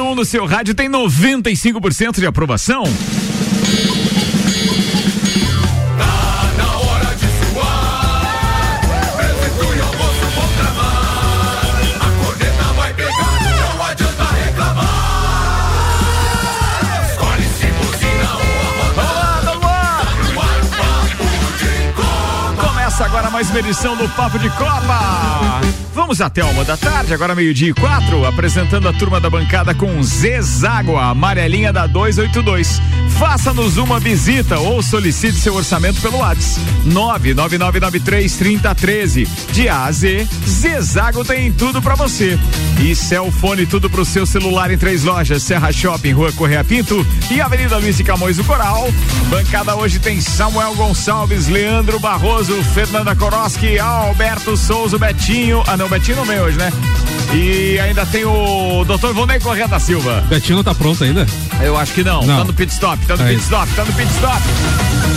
número 1 um no seu rádio tem 95% de aprovação. agora mais uma edição do Papo de Copa. Vamos até uma da tarde, agora meio-dia e quatro, apresentando a turma da bancada com Zezágua, amarelinha da 282. Faça-nos uma visita ou solicite seu orçamento pelo WhatsApp 999933013. De A a Z, Zezago tem tudo para você. E Celfone tudo pro seu celular em três lojas: Serra Shopping, Rua Correia Pinto e Avenida Luiz de Camões do Coral. Bancada hoje tem Samuel Gonçalves, Leandro Barroso, Fernanda Koroski, Alberto Souza, Betinho. Ah, não, Betinho vem hoje, né? E ainda tem o Dr. Vonei Correia da Silva. Betinho não tá pronto ainda? Eu acho que não. não. Tá no pit stop, tá no Aí. pit stop, tá no pit stop.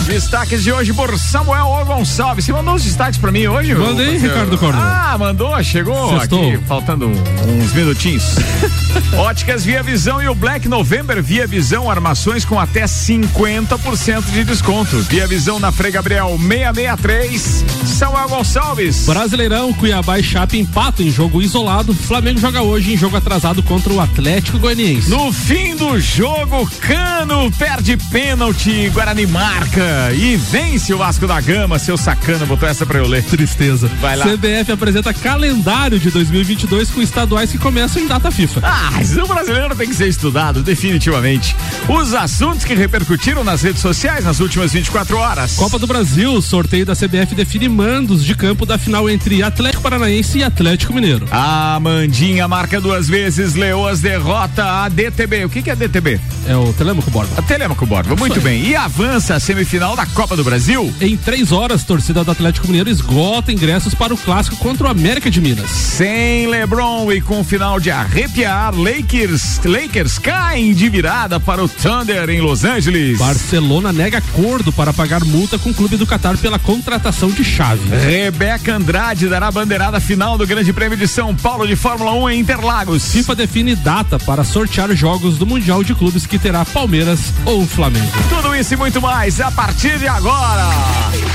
Destaques de hoje por Samuel o Gonçalves. Você mandou os destaques pra mim hoje? Mandei, Ricardo Corno. Ah, mandou, chegou Sextou. aqui, faltando uns minutinhos. Óticas Via Visão e o Black November Via Visão, armações com até 50% de desconto. Via Visão na Frei Gabriel 663, Samuel Gonçalves. Brasileirão, Cuiabá e Chape empatam em jogo isolado. Flamengo joga hoje em jogo atrasado contra o Atlético Goianiense. No fim do jogo, Cano perde pênalti, Guarani marca e vence o Vasco da Gama. Seu sacana botou essa pra eu ler. Tristeza. Vai lá. CBF apresenta calendário de 2022 com estaduais que começam em data FIFA. Ah, mas o brasileiro tem que ser estudado, definitivamente. Os assuntos que repercutiram nas redes sociais nas últimas 24 horas. Copa do Brasil, sorteio da CBF define mandos de campo da final entre Atlético Paranaense e Atlético Mineiro. A Mandinha marca duas vezes, Leoas derrota a DTB. O que, que é DTB? É o Telemaco Borba. A Telemaco Borba, muito bem. E avança a semifinal da Copa do Brasil. Em três horas, torcida do Atlético Mineiro esgota ingressos para o clássico contra o América de Minas. Sem Lebron e com final de arrepiar, Lakers, Lakers caem de virada para o Thunder em Los Angeles. Barcelona nega acordo para pagar multa com o clube do Catar pela contratação de chave. Rebeca Andrade dará a bandeirada final do Grande Prêmio de São Paulo de Fórmula 1 em Interlagos. FIFA define data para sortear jogos do Mundial de Clubes que terá Palmeiras ou Flamengo. Tudo isso e muito mais a partir de agora.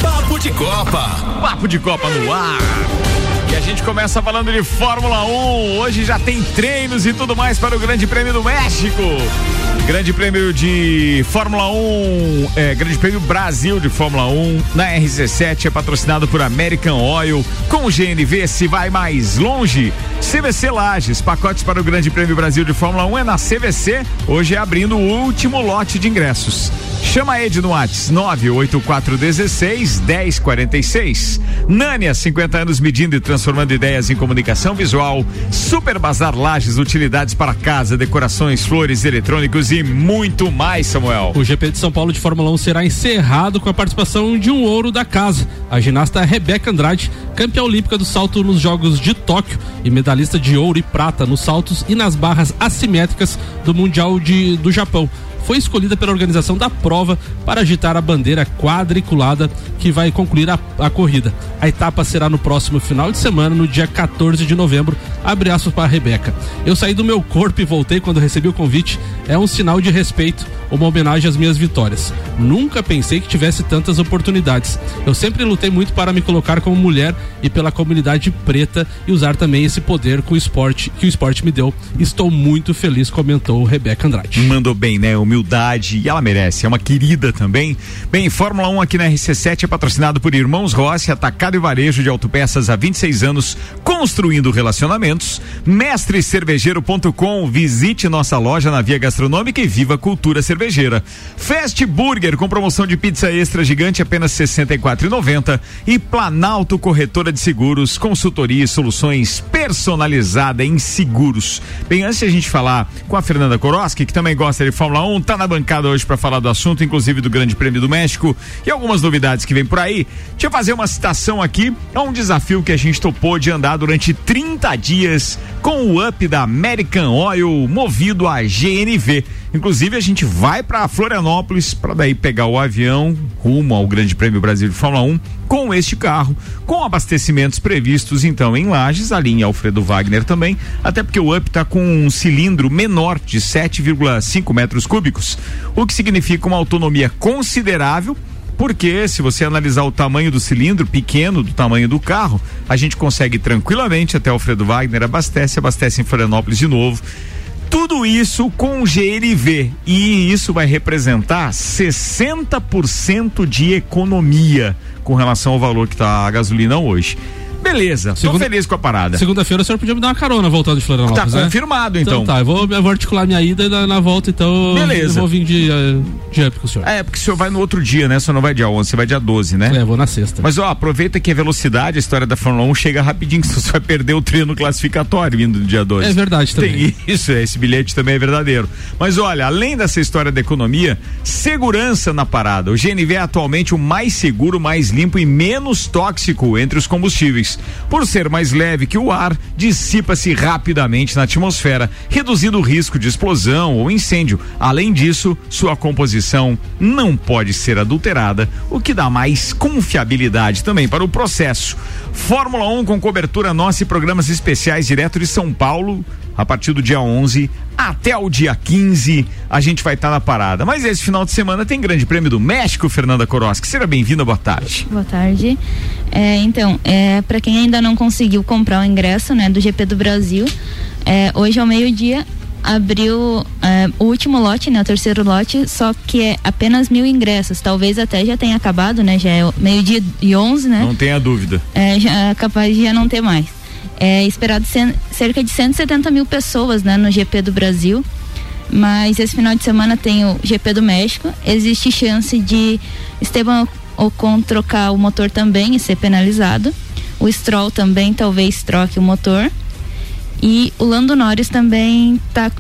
Papo de Copa. Papo de Copa no ar. E a gente começa falando de Fórmula 1. Hoje já tem treinos e tudo mais para o Grande Prêmio do México. Grande Prêmio de Fórmula 1, é, Grande Prêmio Brasil de Fórmula 1 na RC7 é patrocinado por American Oil. Com o GNV se vai mais longe. CVC Lages, pacotes para o Grande Prêmio Brasil de Fórmula 1 é na CVC. Hoje é abrindo o último lote de ingressos. Chama Ed no Whats 98416 1046. Nânia, 50 anos medindo e transformando ideias em comunicação visual. Super Bazar Lages, utilidades para casa, decorações, flores, eletrônicos e muito mais, Samuel. O GP de São Paulo de Fórmula 1 será encerrado com a participação de um ouro da casa. A ginasta Rebeca Andrade, campeã olímpica do salto nos Jogos de Tóquio e medalhista de ouro e prata nos saltos e nas barras assimétricas do Mundial de, do Japão foi escolhida pela organização da prova para agitar a bandeira quadriculada que vai concluir a, a corrida. A etapa será no próximo final de semana, no dia 14 de novembro. Abre aspas para a Rebeca. Eu saí do meu corpo e voltei quando recebi o convite. É um sinal de respeito, uma homenagem às minhas vitórias. Nunca pensei que tivesse tantas oportunidades. Eu sempre lutei muito para me colocar como mulher e pela comunidade preta e usar também esse poder com o esporte que o esporte me deu. Estou muito feliz, comentou Rebeca Andrade. Mandou bem, né? Humildade e ela merece. É uma querida também. Bem, Fórmula 1 aqui na RC7 é patrocinado por Irmãos Rossi, atacado e varejo de autopeças há 26 anos, construindo relacionamentos. Mestrecervejeiro.com, visite nossa loja na Via Gastronômica e viva a cultura cervejeira. Fast Burger com promoção de pizza extra gigante apenas R$ 64,90 e Planalto Corretora de Seguros, consultoria e soluções personalizada em seguros. Bem, antes de a gente falar com a Fernanda Koroski, que também gosta de Fórmula 1, tá na bancada hoje para falar do assunto, inclusive do Grande Prêmio do México e algumas novidades que vem por aí. Deixa eu fazer uma citação aqui. É um desafio que a gente topou de andar durante 30 dias com o up da American Oil movido a GNV Inclusive a gente vai para Florianópolis para daí pegar o avião rumo ao Grande Prêmio Brasil de Fórmula 1 com este carro, com abastecimentos previstos então em Lages, a linha Alfredo Wagner também, até porque o Up está com um cilindro menor de 7,5 metros cúbicos, o que significa uma autonomia considerável porque se você analisar o tamanho do cilindro, pequeno do tamanho do carro, a gente consegue tranquilamente até Alfredo Wagner, abastece, abastece em Florianópolis de novo. Tudo isso com GNV e isso vai representar 60% de economia com relação ao valor que está a gasolina hoje. Beleza, Segunda, tô feliz com a parada. Segunda-feira o senhor podia me dar uma carona voltando de Florianópolis, Tá né? confirmado, então. Então tá, eu vou, eu vou articular minha ida na, na, volta, então Beleza. eu vou vir de, uh, de up com o senhor. É, porque o senhor vai no outro dia, né? Você não vai dia 11, você vai dia 12, né? É, vou na sexta. Mas ó, aproveita que a velocidade, a história da Fórmula 1 chega rapidinho, que você vai perder o treino classificatório vindo do dia 12. É verdade também. Tem isso, esse bilhete também é verdadeiro. Mas olha, além dessa história da economia, segurança na parada. O GNV é atualmente o mais seguro, mais limpo e menos tóxico entre os combustíveis. Por ser mais leve que o ar, dissipa-se rapidamente na atmosfera, reduzindo o risco de explosão ou incêndio. Além disso, sua composição não pode ser adulterada, o que dá mais confiabilidade também para o processo. Fórmula 1 com cobertura nossa e programas especiais direto de São Paulo, a partir do dia 11 até o dia 15 a gente vai estar tá na parada. Mas esse final de semana tem Grande Prêmio do México, Fernanda Koroski. Seja bem-vinda, boa tarde. Boa tarde. É, então, é, para quem ainda não conseguiu comprar o ingresso né, do GP do Brasil, é, hoje ao meio-dia abriu é, o último lote, né, o terceiro lote, só que é apenas mil ingressos. Talvez até já tenha acabado, né? Já é meio-dia e onze, né? Não tenha dúvida. É, já é capaz de já não ter mais. É esperado cerca de 170 mil pessoas né, no GP do Brasil. Mas esse final de semana tem o GP do México. Existe chance de Esteban Ocon trocar o motor também e ser penalizado. O Stroll também talvez troque o motor. E o Lando Norris também tá,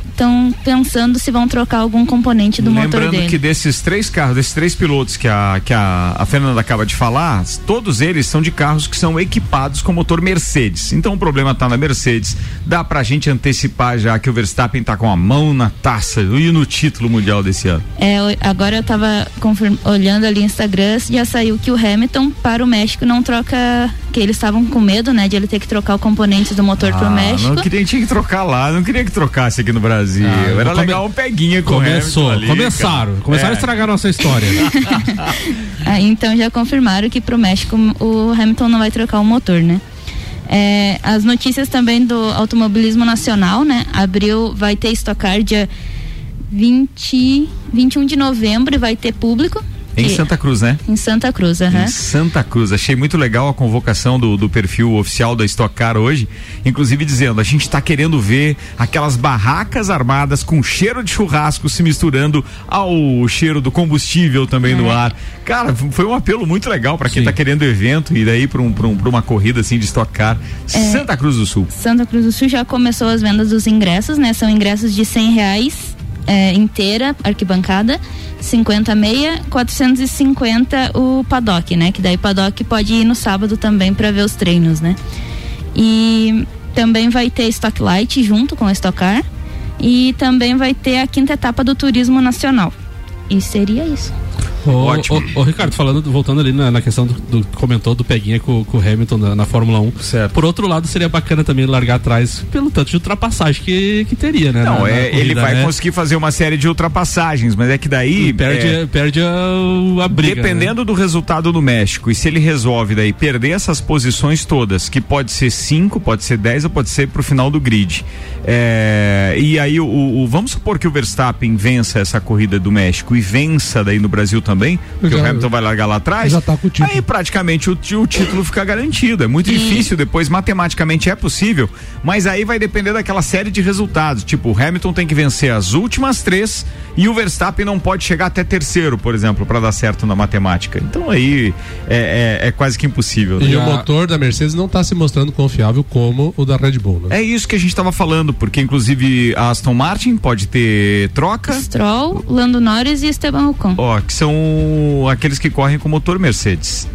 pensando se vão trocar algum componente do Lembrando motor dele. Lembrando que desses três carros, desses três pilotos que a, que a, a Fernanda acaba de falar, todos eles são de carros que são equipados com motor Mercedes. Então o problema está na Mercedes. Dá pra gente antecipar já que o Verstappen está com a mão na taça e no título mundial desse ano. É, agora eu estava olhando ali no Instagram, já saiu que o Hamilton para o México não troca, que eles estavam com medo, né, de ele ter que trocar o componente do motor ah, pro México queria, tinha que trocar lá, não queria que trocasse aqui no Brasil. Ah, Era legal um peguinha com Começou, ali, começaram, cara. começaram é. a estragar a nossa história. ah, então já confirmaram que pro México o Hamilton não vai trocar o motor, né? É, as notícias também do automobilismo nacional, né? Abril vai ter Stock Car dia 20, 21 de novembro e vai ter público. Em Santa Cruz, né? Em Santa Cruz, aham. Uhum. Em Santa Cruz. Achei muito legal a convocação do, do perfil oficial da Stock Car hoje, inclusive dizendo, a gente está querendo ver aquelas barracas armadas com cheiro de churrasco se misturando ao cheiro do combustível também é. no ar. Cara, foi um apelo muito legal para quem está querendo evento e daí para um, um, uma corrida assim de Stock Car. É. Santa Cruz do Sul. Santa Cruz do Sul já começou as vendas dos ingressos, né? São ingressos de cem reais é, inteira, arquibancada, 50 meia, 450 o paddock, né? Que daí paddock pode ir no sábado também para ver os treinos, né? E também vai ter Stock Light junto com a Stock Car e também vai ter a quinta etapa do Turismo Nacional. E seria isso. Ô, Ótimo. Ô, ô, Ricardo, falando, voltando ali na, na questão do, do, comentou do Peguinha com, com o Hamilton na, na, Fórmula 1. Certo. Por outro lado, seria bacana também largar atrás pelo tanto de ultrapassagem que, que teria, né? Não, na, é, corrida, ele vai né? conseguir fazer uma série de ultrapassagens, mas é que daí. perde, é, perde a, a briga. Dependendo né? do resultado do México, e se ele resolve daí perder essas posições todas, que pode ser 5, pode ser 10 ou pode ser pro final do grid. É, e aí, o, o, vamos supor que o Verstappen vença essa corrida do México e vença daí no Brasil também, porque o Hamilton vai largar lá atrás, já tá com o título. aí praticamente o, o título fica garantido. É muito difícil depois, matematicamente é possível, mas aí vai depender daquela série de resultados. Tipo, o Hamilton tem que vencer as últimas três e o Verstappen não pode chegar até terceiro, por exemplo, para dar certo na matemática. Então aí é, é, é quase que impossível. Né? E o motor da Mercedes não está se mostrando confiável como o da Red Bull, né? É isso que a gente estava falando, porque inclusive a Aston Martin pode ter troca. Stroll, Lando Norris e Esteban Ocon. Ó, que são aqueles que correm com motor Mercedes.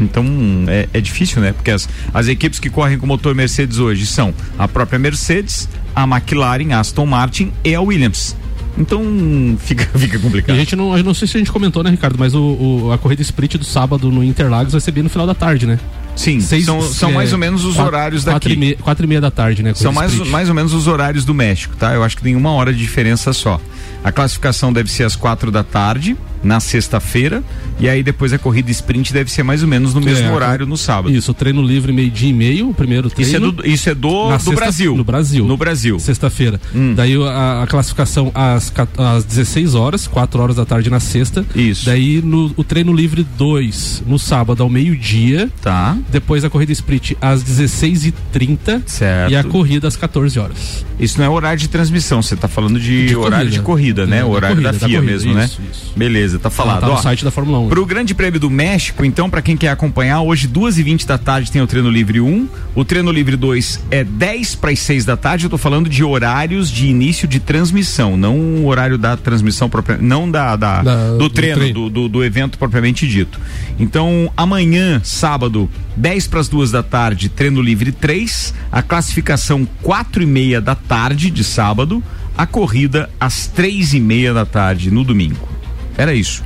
Então é, é, difícil, né? Porque as, as equipes que correm com motor Mercedes hoje são a própria Mercedes, a McLaren, a Aston Martin e a Williams. Então fica, fica complicado. E a gente não, eu não sei se a gente comentou, né, Ricardo, mas o, o, a corrida sprint do sábado no Interlagos vai ser bem no final da tarde, né? Sim, Seis, são, são é, mais ou menos os quatro, horários daqui. Quatro e, meia, quatro e meia da tarde, né? São mais, mais ou menos os horários do México, tá? Eu acho que tem uma hora de diferença só. A classificação deve ser às quatro da tarde, na sexta-feira, e aí depois a corrida sprint deve ser mais ou menos no mesmo é, horário no sábado. Isso, treino livre meio-dia e meio, o primeiro treino. Isso é do, isso é do, do sexta, Brasil. No Brasil. No Brasil. Sexta-feira. Hum. Daí a, a, classificação às, às 16 horas, 4 horas da tarde na sexta. Isso. Daí no, o treino livre 2 no sábado ao meio-dia. Tá. Depois a corrida sprint às 16h30. Certo. E a corrida às 14 horas. Isso não é horário de transmissão, você está falando de, de, horário corrida. de corrida, né? É, o horário da, corrida, da FIA da corrida, mesmo, né? isso, né? Isso. Beleza, tá falado. Tá no Ó, site da Fórmula 1. Pro Grande Prêmio do México, então, para quem quer acompanhar, hoje, 2h20 da tarde, tem o treino livre 1. O treino livre 2 é 10 para as 6 da tarde. Eu tô falando de horários de início de transmissão, não o horário da transmissão própria, não da, da, da do, treino, do, treino. Do, do, do evento propriamente dito. Então, amanhã, sábado, 10 para as 2 da tarde, treino livre 3. A classificação 4 e meia da tarde de sábado. A corrida às três e meia da tarde no domingo. Era isso.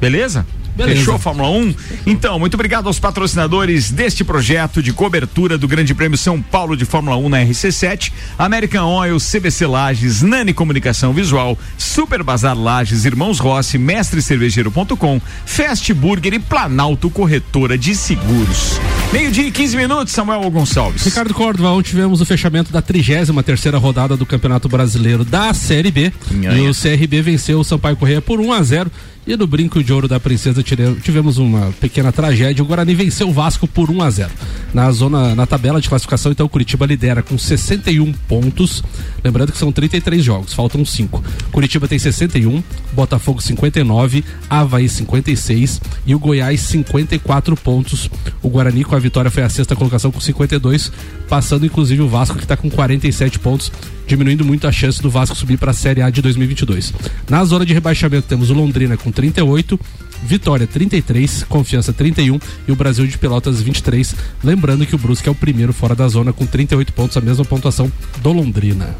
Beleza? Beleza. Fechou Fórmula 1? Então, muito obrigado aos patrocinadores deste projeto de cobertura do Grande Prêmio São Paulo de Fórmula 1 na RC7, American Oil, CBC Lages, Nani Comunicação Visual, Super Bazar Lages, Irmãos Rossi, Mestre Cervejeiro.com, Fast Burger e Planalto Corretora de Seguros. Meio-dia e 15 minutos, Samuel Gonçalves. Ricardo Córdova, ontem tivemos o fechamento da 33 terceira rodada do Campeonato Brasileiro da Série B. Minha e o CRB venceu o Sampaio Correia por 1 a 0 e no brinco de ouro da princesa tivemos uma pequena tragédia. O Guarani venceu o Vasco por 1 a 0. Na zona, na tabela de classificação, então o Curitiba lidera com 61 pontos. Lembrando que são 33 jogos, faltam 5. Curitiba tem 61, Botafogo 59, Havaí 56 e o Goiás 54 pontos. O Guarani com a vitória foi a sexta colocação com 52, passando inclusive o Vasco que está com 47 pontos diminuindo muito a chance do Vasco subir para a Série A de 2022. Na zona de rebaixamento temos o Londrina com 38, Vitória 33, Confiança 31 e o Brasil de Pelotas 23. Lembrando que o Brusque é o primeiro fora da zona com 38 pontos, a mesma pontuação do Londrina.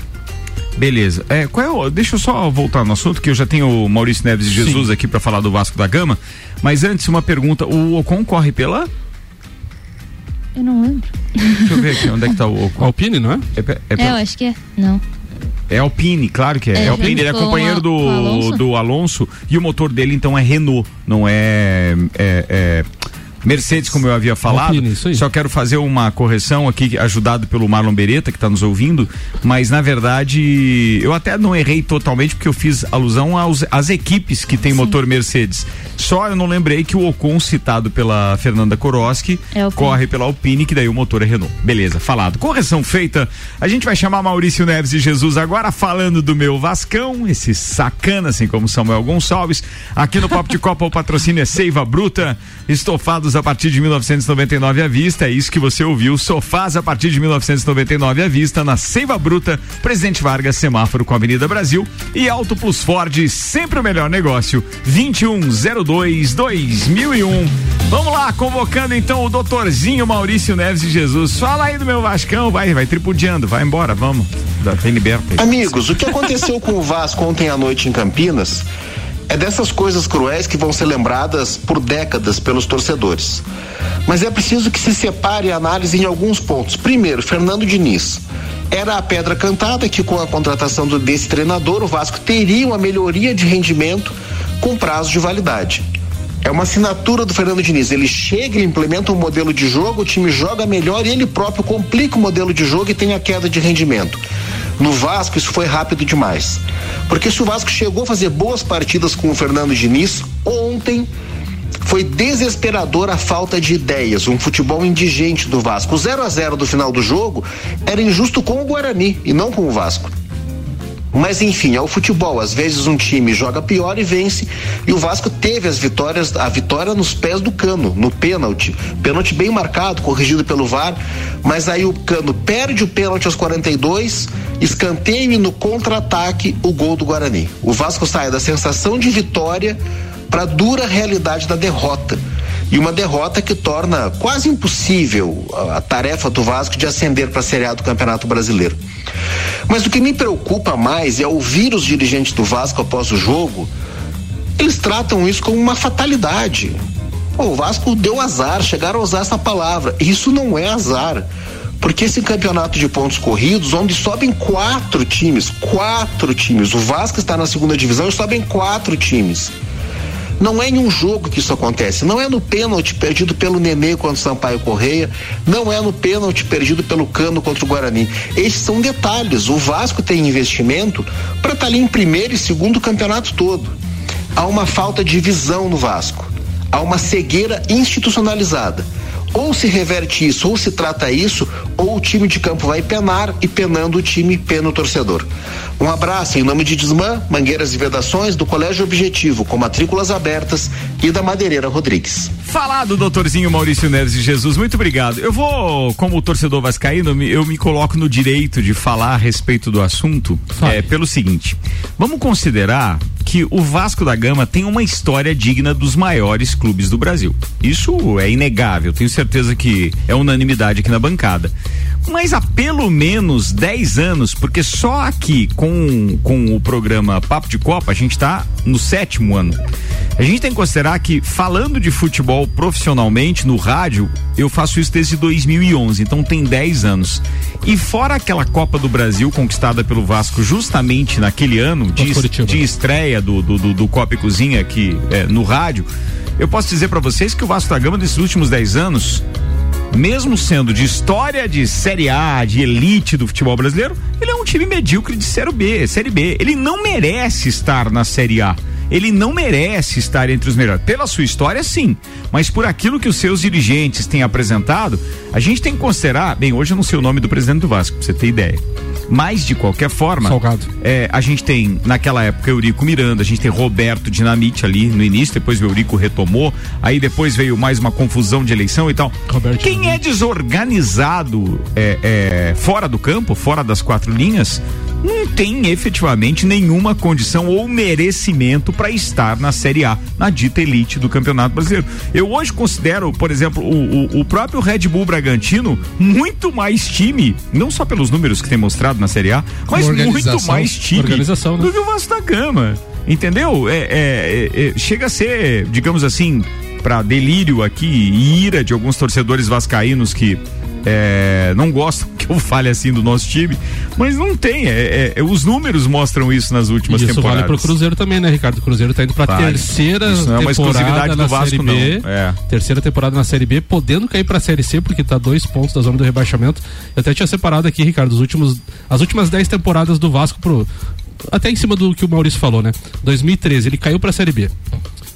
Beleza. É, qual é o, deixa eu só voltar no assunto, que eu já tenho o Maurício Neves de Jesus Sim. aqui para falar do Vasco da Gama. Mas antes, uma pergunta: o Ocon corre pela? Eu não lembro. Deixa eu ver aqui, onde é que tá o? Alpine, não é? É, é, é eu acho que é. Não. É Alpine, claro que é. É, é Alpine, ele é companheiro do, Alonso? do Alonso e o motor dele então é Renault, não é, é, é Mercedes, como eu havia falado. Só quero fazer uma correção aqui, ajudado pelo Marlon Beretta, que está nos ouvindo. Mas, na verdade, eu até não errei totalmente, porque eu fiz alusão aos, às equipes que tem Sim. motor Mercedes. Só eu não lembrei que o Ocon, citado pela Fernanda Koroski, é corre pela Alpine, que daí o motor é Renault. Beleza, falado. Correção feita. A gente vai chamar Maurício Neves e Jesus agora falando do meu Vascão, esse sacana, assim como Samuel Gonçalves. Aqui no Papo de Copa o patrocínio é Seiva Bruta, estofados a partir de 1999 à vista. É isso que você ouviu. Sofás a partir de 1999 à vista na Seiva Bruta, Presidente Vargas, semáforo com a Avenida Brasil e Auto Plus Ford, sempre o melhor negócio. 2102 2001. Vamos lá, convocando então o doutorzinho Maurício Neves de Jesus. Fala aí do meu Vascão, vai, vai tripudiando, vai embora, vamos. Tem liberta. Amigos, o que aconteceu com o Vasco ontem à noite em Campinas é dessas coisas cruéis que vão ser lembradas por décadas pelos torcedores. Mas é preciso que se separe a análise em alguns pontos. Primeiro, Fernando Diniz. Era a pedra cantada que, com a contratação desse treinador, o Vasco teria uma melhoria de rendimento com prazo de validade. É uma assinatura do Fernando Diniz. Ele chega, ele implementa um modelo de jogo, o time joga melhor e ele próprio complica o modelo de jogo e tem a queda de rendimento. No Vasco, isso foi rápido demais. Porque se o Vasco chegou a fazer boas partidas com o Fernando Diniz, ontem foi desesperador a falta de ideias, um futebol indigente do Vasco. O 0 a 0 do final do jogo era injusto com o Guarani e não com o Vasco. Mas enfim, é o futebol. Às vezes um time joga pior e vence. E o Vasco teve as vitórias, a vitória nos pés do cano, no pênalti. Pênalti bem marcado, corrigido pelo VAR. Mas aí o cano perde o pênalti aos 42, escanteio e no contra-ataque o gol do Guarani. O Vasco sai da sensação de vitória para a dura realidade da derrota. E uma derrota que torna quase impossível a, a tarefa do Vasco de ascender para a Série A do Campeonato Brasileiro. Mas o que me preocupa mais é ouvir os dirigentes do Vasco após o jogo, eles tratam isso como uma fatalidade. Pô, o Vasco deu azar, chegaram a usar essa palavra. Isso não é azar. Porque esse campeonato de pontos corridos, onde sobem quatro times, quatro times, o Vasco está na segunda divisão e sobem quatro times. Não é em um jogo que isso acontece. Não é no pênalti perdido pelo Nenê contra o Sampaio Correia. Não é no pênalti perdido pelo Cano contra o Guarani. Esses são detalhes. O Vasco tem investimento para estar tá ali em primeiro e segundo campeonato todo. Há uma falta de visão no Vasco. Há uma cegueira institucionalizada. Ou se reverte isso, ou se trata isso, ou o time de campo vai penar e penando o time pena o torcedor. Um abraço em nome de Desmã, Mangueiras e Vedações, do Colégio Objetivo, com matrículas abertas e da Madeireira Rodrigues. Falado, doutorzinho Maurício Neves de Jesus, muito obrigado. Eu vou, como torcedor vascaíno, eu me coloco no direito de falar a respeito do assunto é, pelo seguinte: vamos considerar que o Vasco da Gama tem uma história digna dos maiores clubes do Brasil. Isso é inegável, tenho certeza que é unanimidade aqui na bancada. Mas há pelo menos 10 anos, porque só aqui com, com o programa Papo de Copa a gente está no sétimo ano. A gente tem que considerar que, falando de futebol profissionalmente no rádio, eu faço isso desde 2011, então tem 10 anos. E fora aquela Copa do Brasil conquistada pelo Vasco justamente naquele ano de, de estreia do, do, do, do Copa e Cozinha aqui é, no rádio, eu posso dizer para vocês que o Vasco da Gama desses últimos 10 anos mesmo sendo de história de Série A, de elite do futebol brasileiro, ele é um time medíocre de Série B, Série B. Ele não merece estar na Série A ele não merece estar entre os melhores. Pela sua história, sim. Mas por aquilo que os seus dirigentes têm apresentado, a gente tem que considerar. Bem, hoje eu não sei o nome do presidente do Vasco, pra você ter ideia. Mas, de qualquer forma, Salgado. É, a gente tem, naquela época, Eurico Miranda, a gente tem Roberto Dinamite ali no início, depois o Eurico retomou, aí depois veio mais uma confusão de eleição e tal. Roberto Quem é desorganizado é, é, fora do campo, fora das quatro linhas, não tem efetivamente nenhuma condição ou merecimento para estar na Série A, na dita elite do Campeonato Brasileiro. Eu hoje considero, por exemplo, o, o, o próprio Red Bull Bragantino muito mais time, não só pelos números que tem mostrado na Série A, mas muito mais time né? do que o Vasco da Gama. Entendeu? É, é, é chega a ser, digamos assim, para delírio aqui e ira de alguns torcedores vascaínos que é, não gosto que eu fale assim do nosso time, mas não tem. É, é, os números mostram isso nas últimas isso temporadas. Isso vale pro Cruzeiro também, né, Ricardo? O Cruzeiro tá indo pra vale. terceira isso não é uma temporada na Vasco, Série B. É. Terceira temporada na Série B, podendo cair pra Série C, porque tá dois pontos da zona do rebaixamento. Eu até tinha separado aqui, Ricardo, os últimos, as últimas dez temporadas do Vasco pro. Até em cima do que o Maurício falou, né? 2013, ele caiu pra Série B.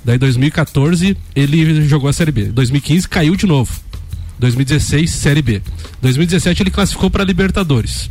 Daí 2014 ele jogou a Série B. 2015 caiu de novo. 2016, Série B. 2017 ele classificou para Libertadores.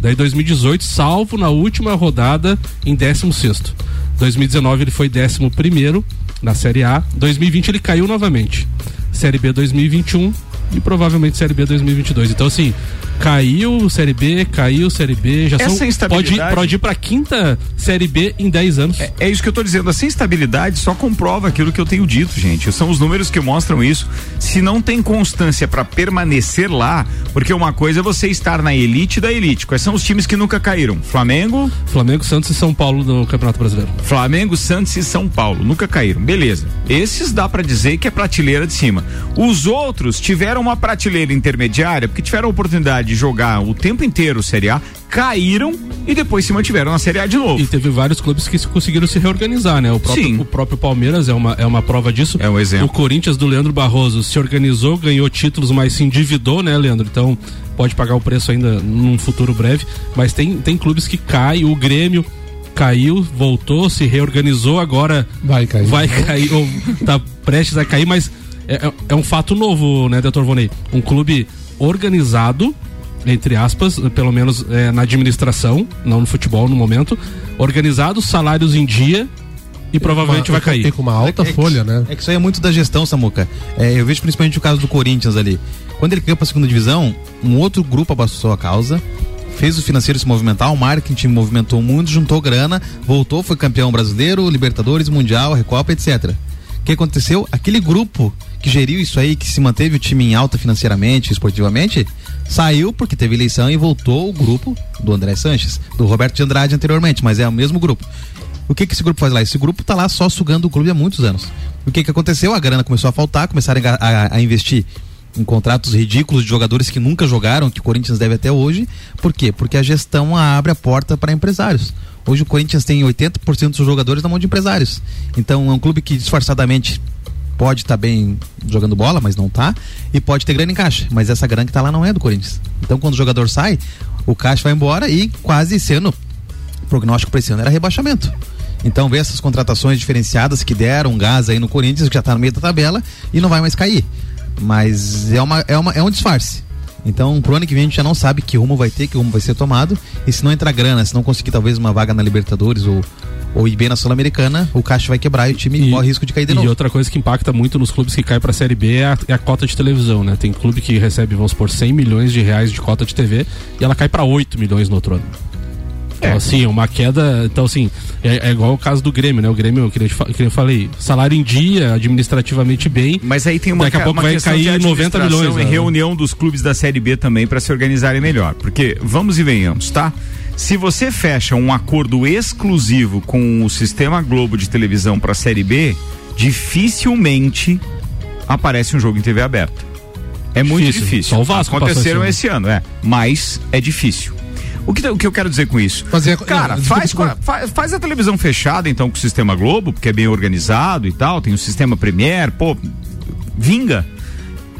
Daí 2018, salvo na última rodada em 16. 2019 ele foi 11 na Série A. 2020 ele caiu novamente. Série B 2021 e provavelmente Série B 2022. Então assim, Caiu Série B, caiu Série B, já Essa são, instabilidade... pode, ir, pra quinta Série B em 10 anos. É, é, isso que eu tô dizendo, essa instabilidade só comprova aquilo que eu tenho dito, gente. São os números que mostram isso. Se não tem constância para permanecer lá, porque uma coisa é você estar na elite da elite. Quais são os times que nunca caíram? Flamengo? Flamengo, Santos e São Paulo no Campeonato Brasileiro. Flamengo, Santos e São Paulo, nunca caíram. Beleza. Esses dá para dizer que é prateleira de cima. Os outros tiveram uma prateleira intermediária porque tiveram a oportunidade de jogar o tempo inteiro Série A, caíram e depois se mantiveram na Série A de novo. E teve vários clubes que conseguiram se reorganizar, né? O próprio, Sim. o próprio Palmeiras é uma, é uma prova disso. É um exemplo. O Corinthians do Leandro Barroso se organizou, ganhou títulos, mas se endividou, né, Leandro? Então pode pagar o preço ainda num futuro breve. Mas tem, tem clubes que caem, o Grêmio caiu, voltou, se reorganizou, agora vai cair. Vai cair, ou tá prestes a cair, mas é, é, é um fato novo, né, doutor Vonei? Um clube organizado, entre aspas, pelo menos é, na administração, não no futebol no momento, organizados, salários em dia e provavelmente uma, vai cair. com uma alta é, é folha, que, né? É que isso aí é muito da gestão, Samuca. É, eu vejo principalmente o caso do Corinthians ali. Quando ele caiu para a segunda divisão, um outro grupo abraçou a causa, fez o financeiro se movimentar, o marketing movimentou muito, juntou grana, voltou, foi campeão brasileiro, Libertadores, Mundial, Recopa, etc que aconteceu? Aquele grupo que geriu isso aí, que se manteve o time em alta financeiramente, esportivamente, saiu porque teve eleição e voltou o grupo do André Sanches, do Roberto de Andrade anteriormente, mas é o mesmo grupo. O que, que esse grupo faz lá? Esse grupo tá lá só sugando o clube há muitos anos. O que, que aconteceu? A grana começou a faltar, começaram a, a, a investir em contratos ridículos de jogadores que nunca jogaram, que o Corinthians deve até hoje. Por quê? Porque a gestão abre a porta para empresários. Hoje o Corinthians tem 80% dos jogadores na mão de empresários. Então é um clube que disfarçadamente pode estar tá bem jogando bola, mas não tá, e pode ter grana em caixa, mas essa grana que tá lá não é do Corinthians. Então quando o jogador sai, o caixa vai embora e quase ano, o prognóstico para esse ano era rebaixamento. Então vê essas contratações diferenciadas que deram gás aí no Corinthians, que já está no meio da tabela e não vai mais cair. Mas é, uma, é, uma, é um disfarce. Então, pro ano que vem a gente já não sabe que rumo vai ter, que rumo vai ser tomado. E se não entrar grana, se não conseguir talvez uma vaga na Libertadores ou, ou ir bem na Sul-Americana, o caixa vai quebrar e o time e, corre risco de cair de e novo. E outra coisa que impacta muito nos clubes que caem pra Série B é a, é a, cota de televisão, né? Tem clube que recebe, vamos por 100 milhões de reais de cota de TV e ela cai para 8 milhões no outro ano. Então, é. assim, uma queda. Então, assim, é, é, igual o caso do Grêmio, né? O Grêmio, que eu, que eu falei, salário em dia, administrativamente bem. Mas aí tem uma Daqui a pouco vai cair 90 milhões. Em né? reunião dos clubes da Série B também para se organizarem melhor. Porque, vamos e venhamos, tá? Se você fecha um acordo exclusivo com o sistema Globo de televisão para a Série B, dificilmente aparece um jogo em TV aberta. É muito difícil. difícil. Só o Vasco Aconteceram esse ano, é. Mas é difícil. O que, o que eu quero dizer com isso? Fazer, Cara, não, faz, faz, faz, a televisão fechada, então, com o sistema Globo, porque é bem organizado e tal, tem o sistema Premier, pô, vinga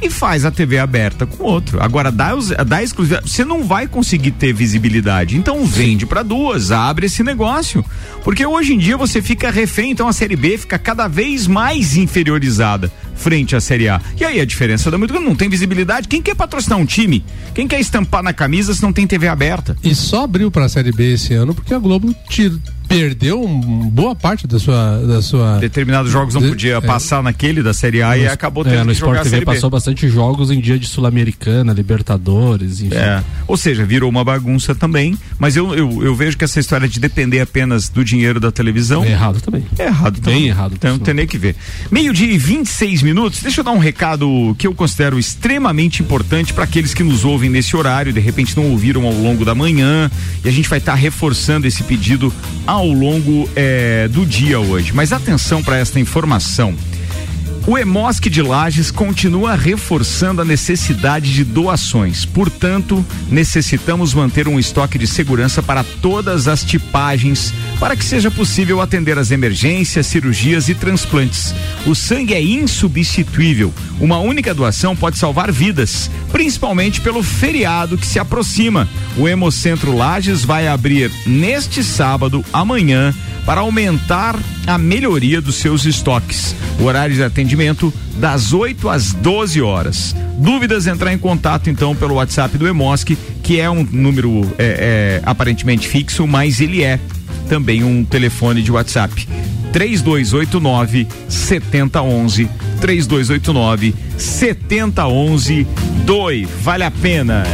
e faz a TV aberta com outro. Agora, dá, dá exclusividade. Você não vai conseguir ter visibilidade. Então, vende para duas, abre esse negócio. Porque hoje em dia você fica refém, então a Série B fica cada vez mais inferiorizada frente à Série A. E aí a diferença da muito não tem visibilidade. Quem quer patrocinar um time? Quem quer estampar na camisa se não tem TV aberta? E só abriu para a Série B esse ano porque a Globo tira perdeu um, boa parte da sua, da sua. Determinados jogos não de, podia é, passar naquele da Série A no, e acabou tendo é, no que Sport TV passou bastante jogos em dia de Sul-Americana, Libertadores, enfim. É. Ou seja, virou uma bagunça também, mas eu, eu, eu, vejo que essa história de depender apenas do dinheiro da televisão. É errado também. É errado também. Bem errado. Então tem nem que ver. Meio-dia e 26 minutos, deixa eu dar um recado que eu considero extremamente importante para aqueles que nos ouvem nesse horário, de repente não ouviram ao longo da manhã, e a gente vai estar tá reforçando esse pedido ao longo é, do dia hoje. Mas atenção para esta informação. O Emosc de Lages continua reforçando a necessidade de doações. Portanto, necessitamos manter um estoque de segurança para todas as tipagens para que seja possível atender as emergências, cirurgias e transplantes. O sangue é insubstituível. Uma única doação pode salvar vidas, principalmente pelo feriado que se aproxima. O Hemocentro Lages vai abrir neste sábado, amanhã, para aumentar a melhoria dos seus estoques. Horário de atendimento das 8 às 12 horas. Dúvidas, entrar em contato então pelo WhatsApp do Emosc, que é um número é, é, aparentemente fixo, mas ele é também um telefone de WhatsApp. 3289 7011 3289 7011 Doi, vale a pena.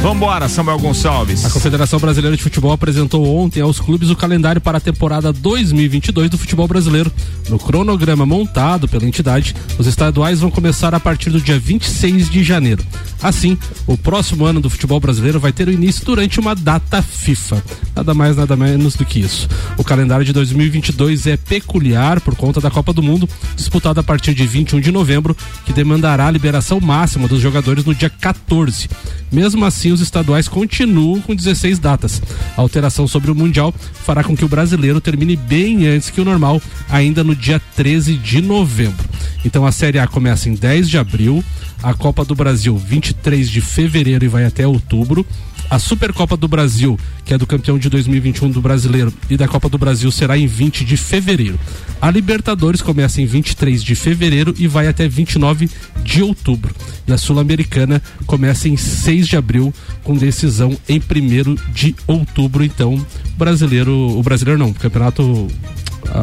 Vambora, Samuel Gonçalves. A Confederação Brasileira de Futebol apresentou ontem aos clubes o calendário para a temporada 2022 do futebol brasileiro. No cronograma montado pela entidade, os estaduais vão começar a partir do dia 26 de janeiro. Assim, o próximo ano do futebol brasileiro vai ter o início durante uma data FIFA. Nada mais, nada menos do que isso. O calendário de 2022 é peculiar por conta da Copa do Mundo, disputada a partir de 21 de novembro, que demandará a liberação máxima dos jogadores no dia 14. Mesmo assim, os estaduais continuam com 16 datas. A alteração sobre o Mundial fará com que o brasileiro termine bem antes que o normal, ainda no dia 13 de novembro. Então a Série A começa em 10 de abril, a Copa do Brasil 23 de fevereiro e vai até outubro. A Supercopa do Brasil, que é do campeão de 2021 do Brasileiro e da Copa do Brasil, será em 20 de fevereiro. A Libertadores começa em 23 de fevereiro e vai até 29 de outubro. E a Sul-Americana começa em 6 de abril, com decisão em 1 de outubro. Então, brasileiro, o brasileiro não, o campeonato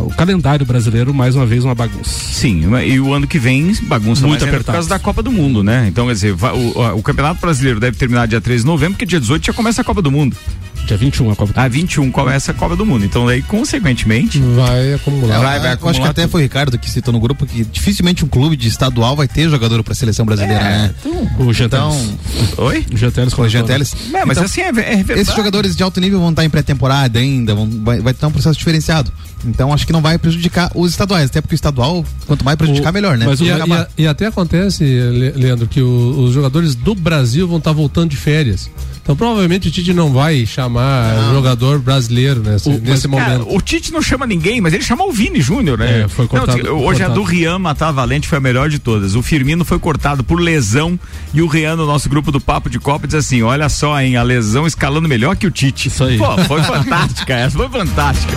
o calendário brasileiro, mais uma vez, uma bagunça. Sim, e o ano que vem, bagunça Muito mais por causa da Copa do Mundo, né? Então, quer dizer, o, o, Campeonato Brasileiro deve terminar dia 13 de novembro, porque dia 18 já começa a Copa do Mundo. Dia 21 a Copa do Mundo. Ah, 21 começa a Copa do Mundo. Então aí, consequentemente. Vai acumular. Vai, vai acumular. Acho que até foi o Ricardo que citou no grupo que dificilmente um clube de estadual vai ter jogador para a seleção brasileira, é, né? Então, o Janteles. Então, Oi? O Janteles com o Janteles. É, mas então, assim é, é Esses jogadores de alto nível vão estar em pré-temporada ainda, vão, vai, vai ter um processo diferenciado. Então acho que não vai prejudicar os estaduais, até porque o estadual, quanto mais prejudicar, o, melhor, né? Mas e, a, e, até acontece, Leandro, que o, os jogadores do Brasil vão estar voltando de férias. Então provavelmente o Tite não vai chamar não. jogador brasileiro nesse, o, nesse momento. Cara, o Tite não chama ninguém, mas ele chamou o Vini Júnior, né? É, foi cortado, não, hoje cortado. a do Rian matar Valente foi a melhor de todas. O Firmino foi cortado por lesão e o Rian no nosso grupo do Papo de Copa diz assim: olha só, hein, a lesão escalando melhor que o Tite. Isso aí. Pô, foi fantástica essa, foi fantástica.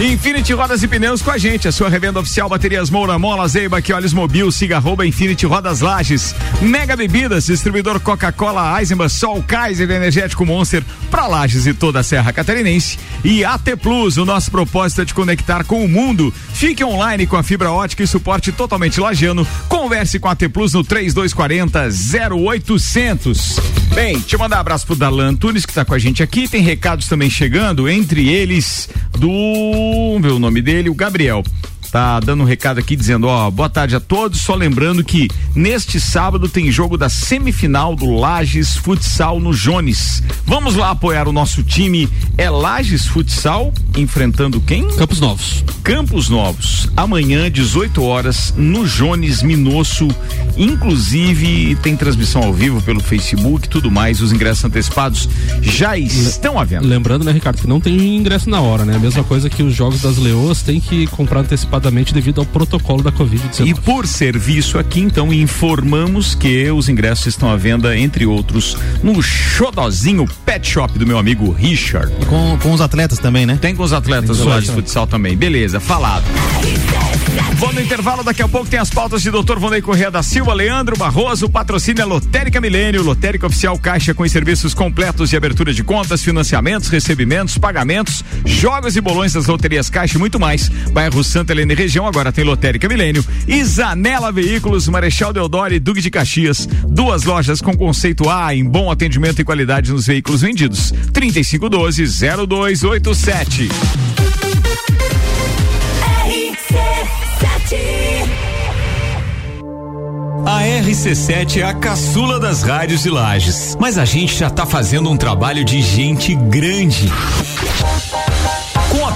Infinity Rodas e Pneus com a gente, a sua revenda oficial Baterias Moura, Mola, Zeiba, que olhos mobil, siga arroba Infinity Rodas Lages. Mega Bebidas, distribuidor Coca-Cola, Eisenbahn, Sol, Kaiser, Energético Monster, para Lages e toda a Serra Catarinense. E AT Plus, o nosso propósito é te conectar com o mundo. Fique online com a fibra ótica e suporte totalmente lagiano. Converse com a AT Plus no 3240 0800. Bem, deixa eu mandar um abraço pro Darlan Antunes que está com a gente aqui. Tem recados também chegando, entre eles do. Ver o nome dele, o Gabriel tá dando um recado aqui dizendo, ó, boa tarde a todos, só lembrando que neste sábado tem jogo da semifinal do Lages Futsal no Jones. Vamos lá apoiar o nosso time. É Lages Futsal enfrentando quem? Campos Novos. Campos Novos. Amanhã 18 horas no Jones Minosso. Inclusive tem transmissão ao vivo pelo Facebook, tudo mais. Os ingressos antecipados já estão à venda. Lembrando, né, Ricardo, que não tem ingresso na hora, né? A mesma coisa que os jogos das Leoas tem que comprar antecipado devido ao protocolo da Covid-19. E por serviço aqui, então, informamos que os ingressos estão à venda, entre outros, no Xodozinho Pet Shop do meu amigo Richard. Com, com os atletas também, né? Tem com os atletas do de futsal também. Beleza, falado. Vou no intervalo, daqui a pouco tem as pautas de Dr. Vonei Correia da Silva, Leandro Barroso, patrocínio é Lotérica Milênio, Lotérica Oficial Caixa com serviços completos de abertura de contas, financiamentos, recebimentos, pagamentos, jogos e bolões das loterias Caixa e muito mais. Bairro Santa Helena e região agora tem Lotérica Milênio e Zanela Veículos, Marechal Deodoro e Duque de Caxias. Duas lojas com conceito A em bom atendimento e qualidade nos veículos vendidos. 3512 0287. A RC7 é a caçula das rádios de Lages, mas a gente já tá fazendo um trabalho de gente grande.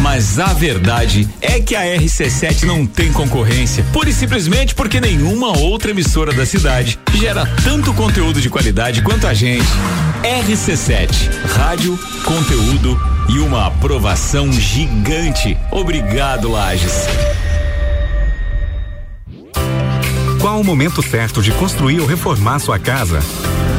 Mas a verdade é que a RC7 não tem concorrência, pura e simplesmente porque nenhuma outra emissora da cidade gera tanto conteúdo de qualidade quanto a gente. RC7, rádio, conteúdo e uma aprovação gigante. Obrigado, Lages. Qual o momento certo de construir ou reformar sua casa?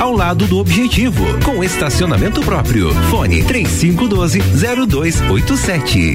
ao lado do objetivo, com estacionamento próprio. Fone 3512 0287.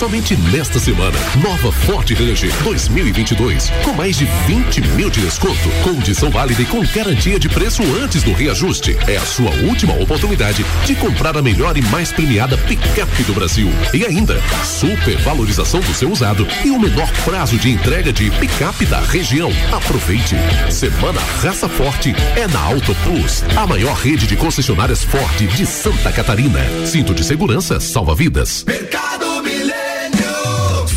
Somente nesta semana, nova Ford Ranger 2022, com mais de 20 mil de desconto, condição válida e com garantia de preço antes do reajuste. É a sua última oportunidade de comprar a melhor e mais premiada picape do Brasil. E ainda, super valorização do seu usado e o menor prazo de entrega de picape da região. Aproveite. Semana Raça Forte é na Auto Plus, a maior rede de concessionárias Ford de Santa Catarina. Cinto de segurança salva vidas. Mercado Milênio.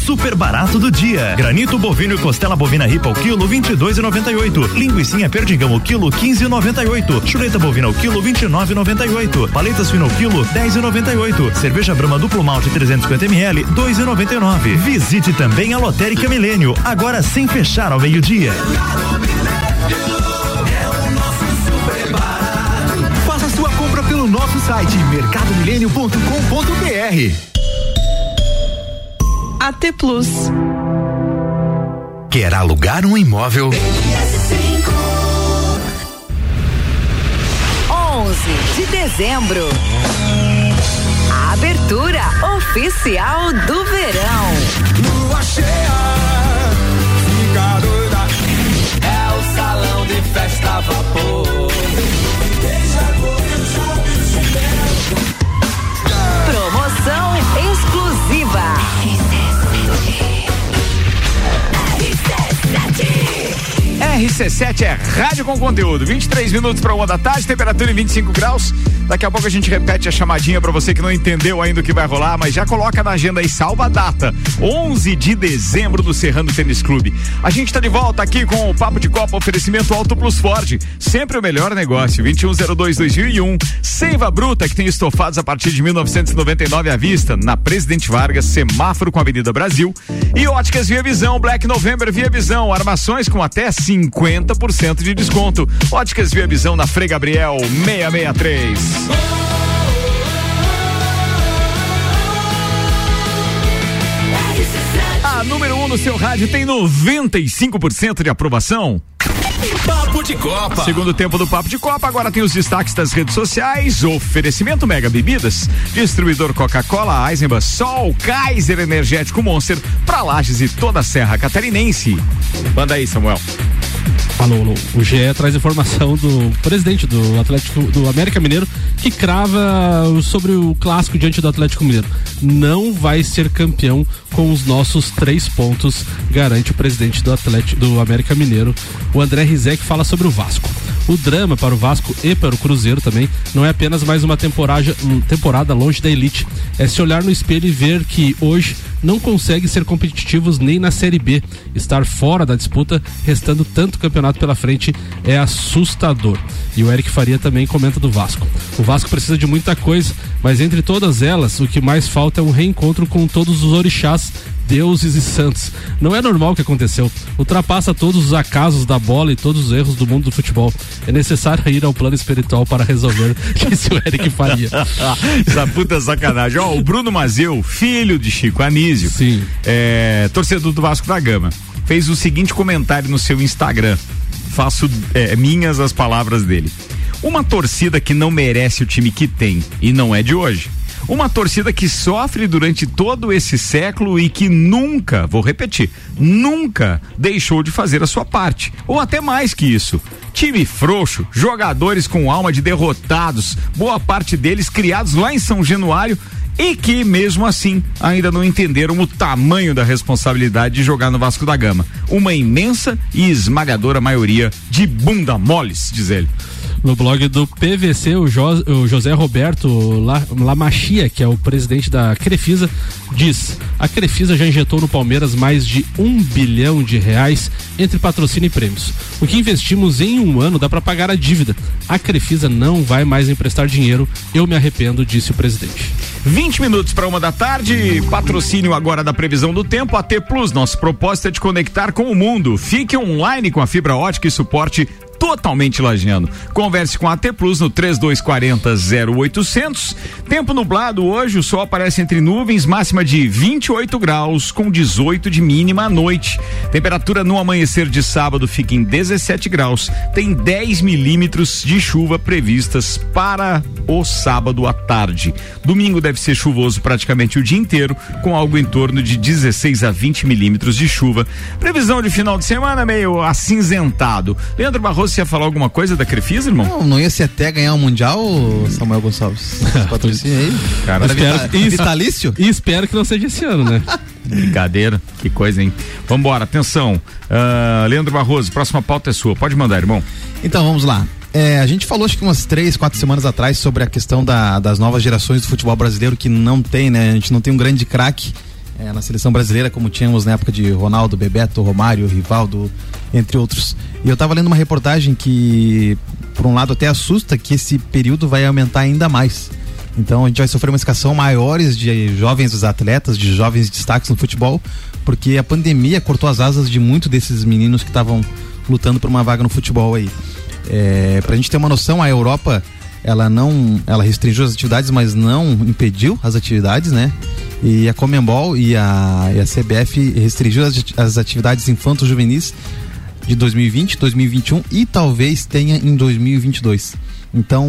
Super barato do dia. Granito bovino e costela bovina ripa ao quilo 22,98. Linguiça perdigão ao quilo 15,98. Chuleta bovina ao quilo 29,98. Paletas fino ao quilo 10,98. Cerveja Brahma duplo malte 350 ml 2,99. Visite também a Lotérica Milênio, agora sem fechar ao meio-dia. Faça sua compra pelo nosso site mercadomilênio.com.br. AT Plus. Quer alugar um imóvel? 11 de dezembro. A abertura oficial do verão. Lua cheia, fica doida. É o salão de festa a vapor. Promoção exclusiva. RC7 é rádio com conteúdo. 23 minutos para uma da tarde, temperatura em 25 graus. Daqui a pouco a gente repete a chamadinha para você que não entendeu ainda o que vai rolar, mas já coloca na agenda aí, salva a data. 11 de dezembro do Serrano Tênis Clube. A gente está de volta aqui com o Papo de Copa, oferecimento Auto Plus Ford. Sempre o melhor negócio. 2102-2001. Seiva Bruta, que tem estofados a partir de 1999 à vista, na Presidente Vargas, semáforo com a Avenida Brasil. E Óticas Via Visão, Black November Via Visão. Armações com até 50% de desconto. Óticas Via Visão na Frei Gabriel 663. A número 1 um no seu rádio tem 95% de aprovação. De Copa. Segundo tempo do Papo de Copa, agora tem os destaques das redes sociais. Oferecimento Mega Bebidas, distribuidor Coca-Cola, Eisenbahn, Sol, Kaiser Energético Monster, pra Lages e toda a Serra Catarinense. Manda aí, Samuel. Alô. O GE traz informação do presidente do Atlético do América Mineiro que crava sobre o clássico diante do Atlético Mineiro. Não vai ser campeão com os nossos três pontos, garante o presidente do Atlético do América Mineiro. O André Rizek fala sobre o Vasco. O drama para o Vasco e para o Cruzeiro também não é apenas mais uma temporada, temporada longe da elite. É se olhar no espelho e ver que hoje não consegue ser competitivos nem na Série B. Estar fora da disputa, restando tanto campeonato pela frente, é assustador. E o Eric Faria também comenta do Vasco. O Vasco precisa de muita coisa, mas entre todas elas, o que mais falta é um reencontro com todos os orixás deuses e santos. Não é normal o que aconteceu. Ultrapassa todos os acasos da bola e todos os erros do mundo do futebol. É necessário ir ao plano espiritual para resolver, disse o Eric Faria. Essa puta sacanagem. Ó, o Bruno Mazeu, filho de Chico Anísio, Sim. É, torcedor do Vasco da Gama, fez o seguinte comentário no seu Instagram. Faço é, minhas as palavras dele. Uma torcida que não merece o time que tem, e não é de hoje. Uma torcida que sofre durante todo esse século e que nunca, vou repetir, nunca deixou de fazer a sua parte. Ou até mais que isso. Time frouxo, jogadores com alma de derrotados, boa parte deles criados lá em São Januário e que, mesmo assim, ainda não entenderam o tamanho da responsabilidade de jogar no Vasco da Gama. Uma imensa e esmagadora maioria de bunda moles, diz ele. No blog do PVC, o, jo, o José Roberto La, Lamachia, que é o presidente da Crefisa, diz: a Crefisa já injetou no Palmeiras mais de um bilhão de reais entre patrocínio e prêmios. O que investimos em um ano dá para pagar a dívida. A Crefisa não vai mais emprestar dinheiro. Eu me arrependo, disse o presidente. 20 minutos para uma da tarde. Patrocínio agora da previsão do tempo. AT Plus. Nosso propósito é te conectar com o mundo. Fique online com a fibra ótica e suporte totalmente lajeando. Converse com a AT Plus no 3240 0800. Tempo nublado hoje, o sol aparece entre nuvens, máxima de 28 graus, com 18 de mínima à noite. Temperatura no amanhecer de sábado fica em 17 graus. Tem 10 milímetros de chuva previstas para o sábado à tarde. Domingo deve ser chuvoso praticamente o dia inteiro, com algo em torno de 16 a 20 milímetros de chuva. Previsão de final de semana meio acinzentado. Leandro Barroso, você ia falar alguma coisa da Crefisa, irmão? Não, não ia ser até ganhar o Mundial, Samuel Gonçalves? Patrocínio aí. Cara, espero- vita- isso- vitalício? E espero que não seja esse ano, né? Brincadeira, que coisa, hein? Vambora, atenção. Ah, Leandro Barroso, próxima pauta é sua. Pode mandar, irmão. Então, vamos lá. É, a gente falou acho que umas três, quatro semanas atrás sobre a questão da- das novas gerações do futebol brasileiro que não tem, né? A gente não tem um grande craque é, na seleção brasileira como tínhamos na época de Ronaldo, Bebeto, Romário, Rivaldo, entre outros. E eu tava lendo uma reportagem que, por um lado, até assusta que esse período vai aumentar ainda mais. Então a gente vai sofrer uma escassão maiores de jovens atletas, de jovens destaques no futebol, porque a pandemia cortou as asas de muito desses meninos que estavam lutando por uma vaga no futebol aí. É, pra gente ter uma noção, a Europa ela não, ela restringiu as atividades, mas não impediu as atividades, né? E a Comembol e a, e a CBF restringiu as, as atividades infanto-juvenis de 2020, 2021 e talvez tenha em 2022. Então,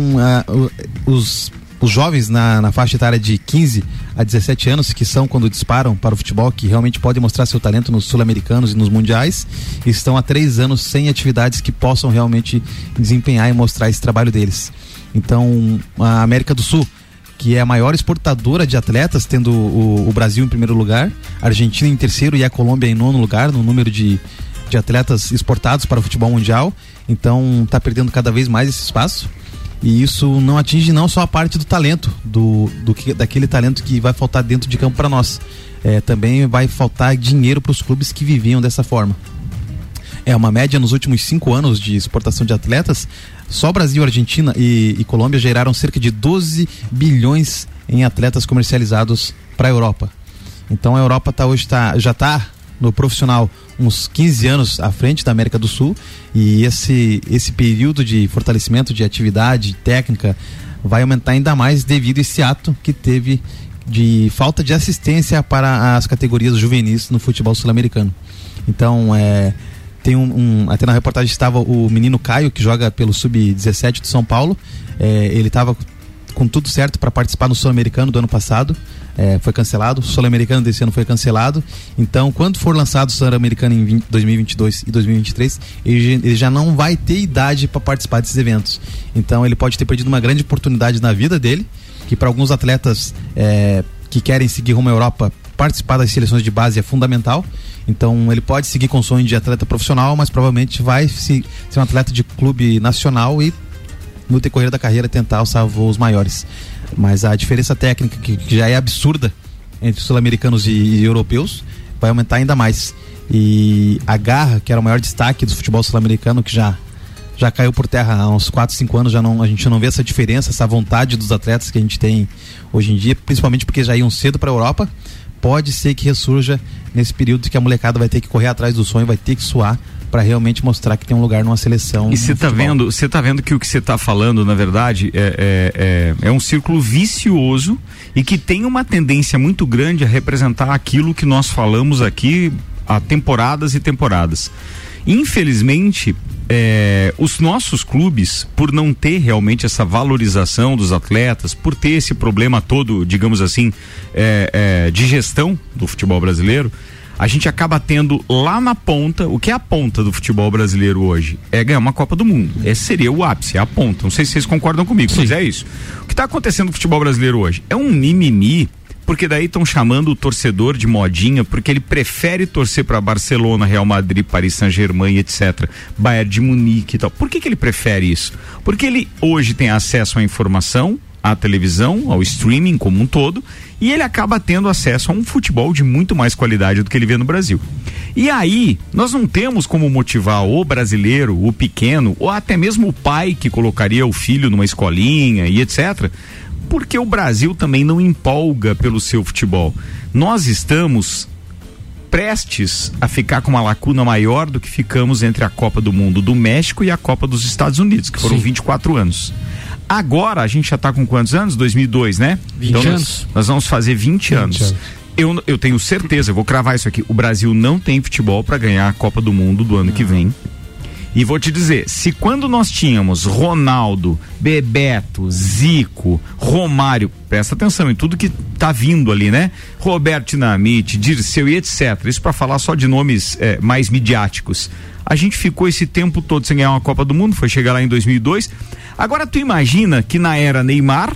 o- os, os jovens na, na faixa etária de 15 a 17 anos, que são quando disparam para o futebol, que realmente podem mostrar seu talento nos sul-americanos e nos mundiais, estão há três anos sem atividades que possam realmente desempenhar e mostrar esse trabalho deles. Então, a América do Sul, que é a maior exportadora de atletas, tendo o, o Brasil em primeiro lugar, a Argentina em terceiro e a Colômbia em nono lugar no número de, de atletas exportados para o futebol mundial. Então, está perdendo cada vez mais esse espaço. E isso não atinge não só a parte do talento, do, do que, daquele talento que vai faltar dentro de campo para nós. É, também vai faltar dinheiro para os clubes que viviam dessa forma. É uma média nos últimos cinco anos de exportação de atletas. Só Brasil, Argentina e, e Colômbia geraram cerca de 12 bilhões em atletas comercializados para a Europa. Então a Europa tá hoje tá, já está no profissional uns 15 anos à frente da América do Sul e esse, esse período de fortalecimento de atividade técnica vai aumentar ainda mais devido a esse ato que teve de falta de assistência para as categorias juvenis no futebol sul-americano. Então, é, tem um, um- até na reportagem estava o menino Caio que joga pelo sub-17 do São Paulo. É, ele estava com tudo certo para participar no Sul-Americano do ano passado. É, foi cancelado. O Sul-Americano desse ano foi cancelado. Então, quando for lançado o Sul-Americano em 20 2022 e 2023, ele, ele já não vai ter idade para participar desses eventos. Então, ele pode ter perdido uma grande oportunidade na vida dele, que para alguns atletas é, que querem seguir rumo à Europa participar das seleções de base é fundamental. Então ele pode seguir com o sonho de atleta profissional, mas provavelmente vai se, ser um atleta de clube nacional e no decorrer da carreira tentar alçar voos maiores. Mas a diferença técnica, que, que já é absurda entre sul-americanos e, e europeus, vai aumentar ainda mais. E a garra, que era o maior destaque do futebol sul-americano, que já já caiu por terra há uns 4, 5 anos, já não, a gente não vê essa diferença, essa vontade dos atletas que a gente tem hoje em dia, principalmente porque já iam cedo para a Europa. Pode ser que ressurja nesse período que a molecada vai ter que correr atrás do sonho, vai ter que suar para realmente mostrar que tem um lugar numa seleção. E você tá futebol. vendo, você tá vendo que o que você tá falando, na verdade, é, é, é, é um círculo vicioso e que tem uma tendência muito grande a representar aquilo que nós falamos aqui há temporadas e temporadas. Infelizmente, é, os nossos clubes, por não ter realmente essa valorização dos atletas, por ter esse problema todo, digamos assim, é, é, de gestão do futebol brasileiro, a gente acaba tendo lá na ponta, o que é a ponta do futebol brasileiro hoje? É ganhar uma Copa do Mundo. Esse seria o ápice, é a ponta. Não sei se vocês concordam comigo, mas é isso. O que está acontecendo no futebol brasileiro hoje? É um mimimi porque daí estão chamando o torcedor de modinha, porque ele prefere torcer para Barcelona, Real Madrid, Paris Saint-Germain, etc. Bayern de Munique e tal. Por que, que ele prefere isso? Porque ele hoje tem acesso à informação, à televisão, ao streaming como um todo, e ele acaba tendo acesso a um futebol de muito mais qualidade do que ele vê no Brasil. E aí, nós não temos como motivar o brasileiro, o pequeno, ou até mesmo o pai que colocaria o filho numa escolinha e etc porque o Brasil também não empolga pelo seu futebol. Nós estamos prestes a ficar com uma lacuna maior do que ficamos entre a Copa do Mundo do México e a Copa dos Estados Unidos, que foram Sim. 24 anos. Agora a gente já está com quantos anos? 2002, né? 20 então anos. Nós, vamos fazer 20, anos. anos. Eu, eu tenho certeza, eu vou cravar isso aqui. O Brasil não tem futebol para ganhar a Copa do Mundo do ano que vem. E vou te dizer, se quando nós tínhamos Ronaldo, Bebeto, Zico, Romário, presta atenção em tudo que tá vindo ali, né? Roberto Dinamite, Dirceu e etc. Isso para falar só de nomes eh, mais midiáticos. A gente ficou esse tempo todo sem ganhar uma Copa do Mundo, foi chegar lá em 2002. Agora tu imagina que na era Neymar,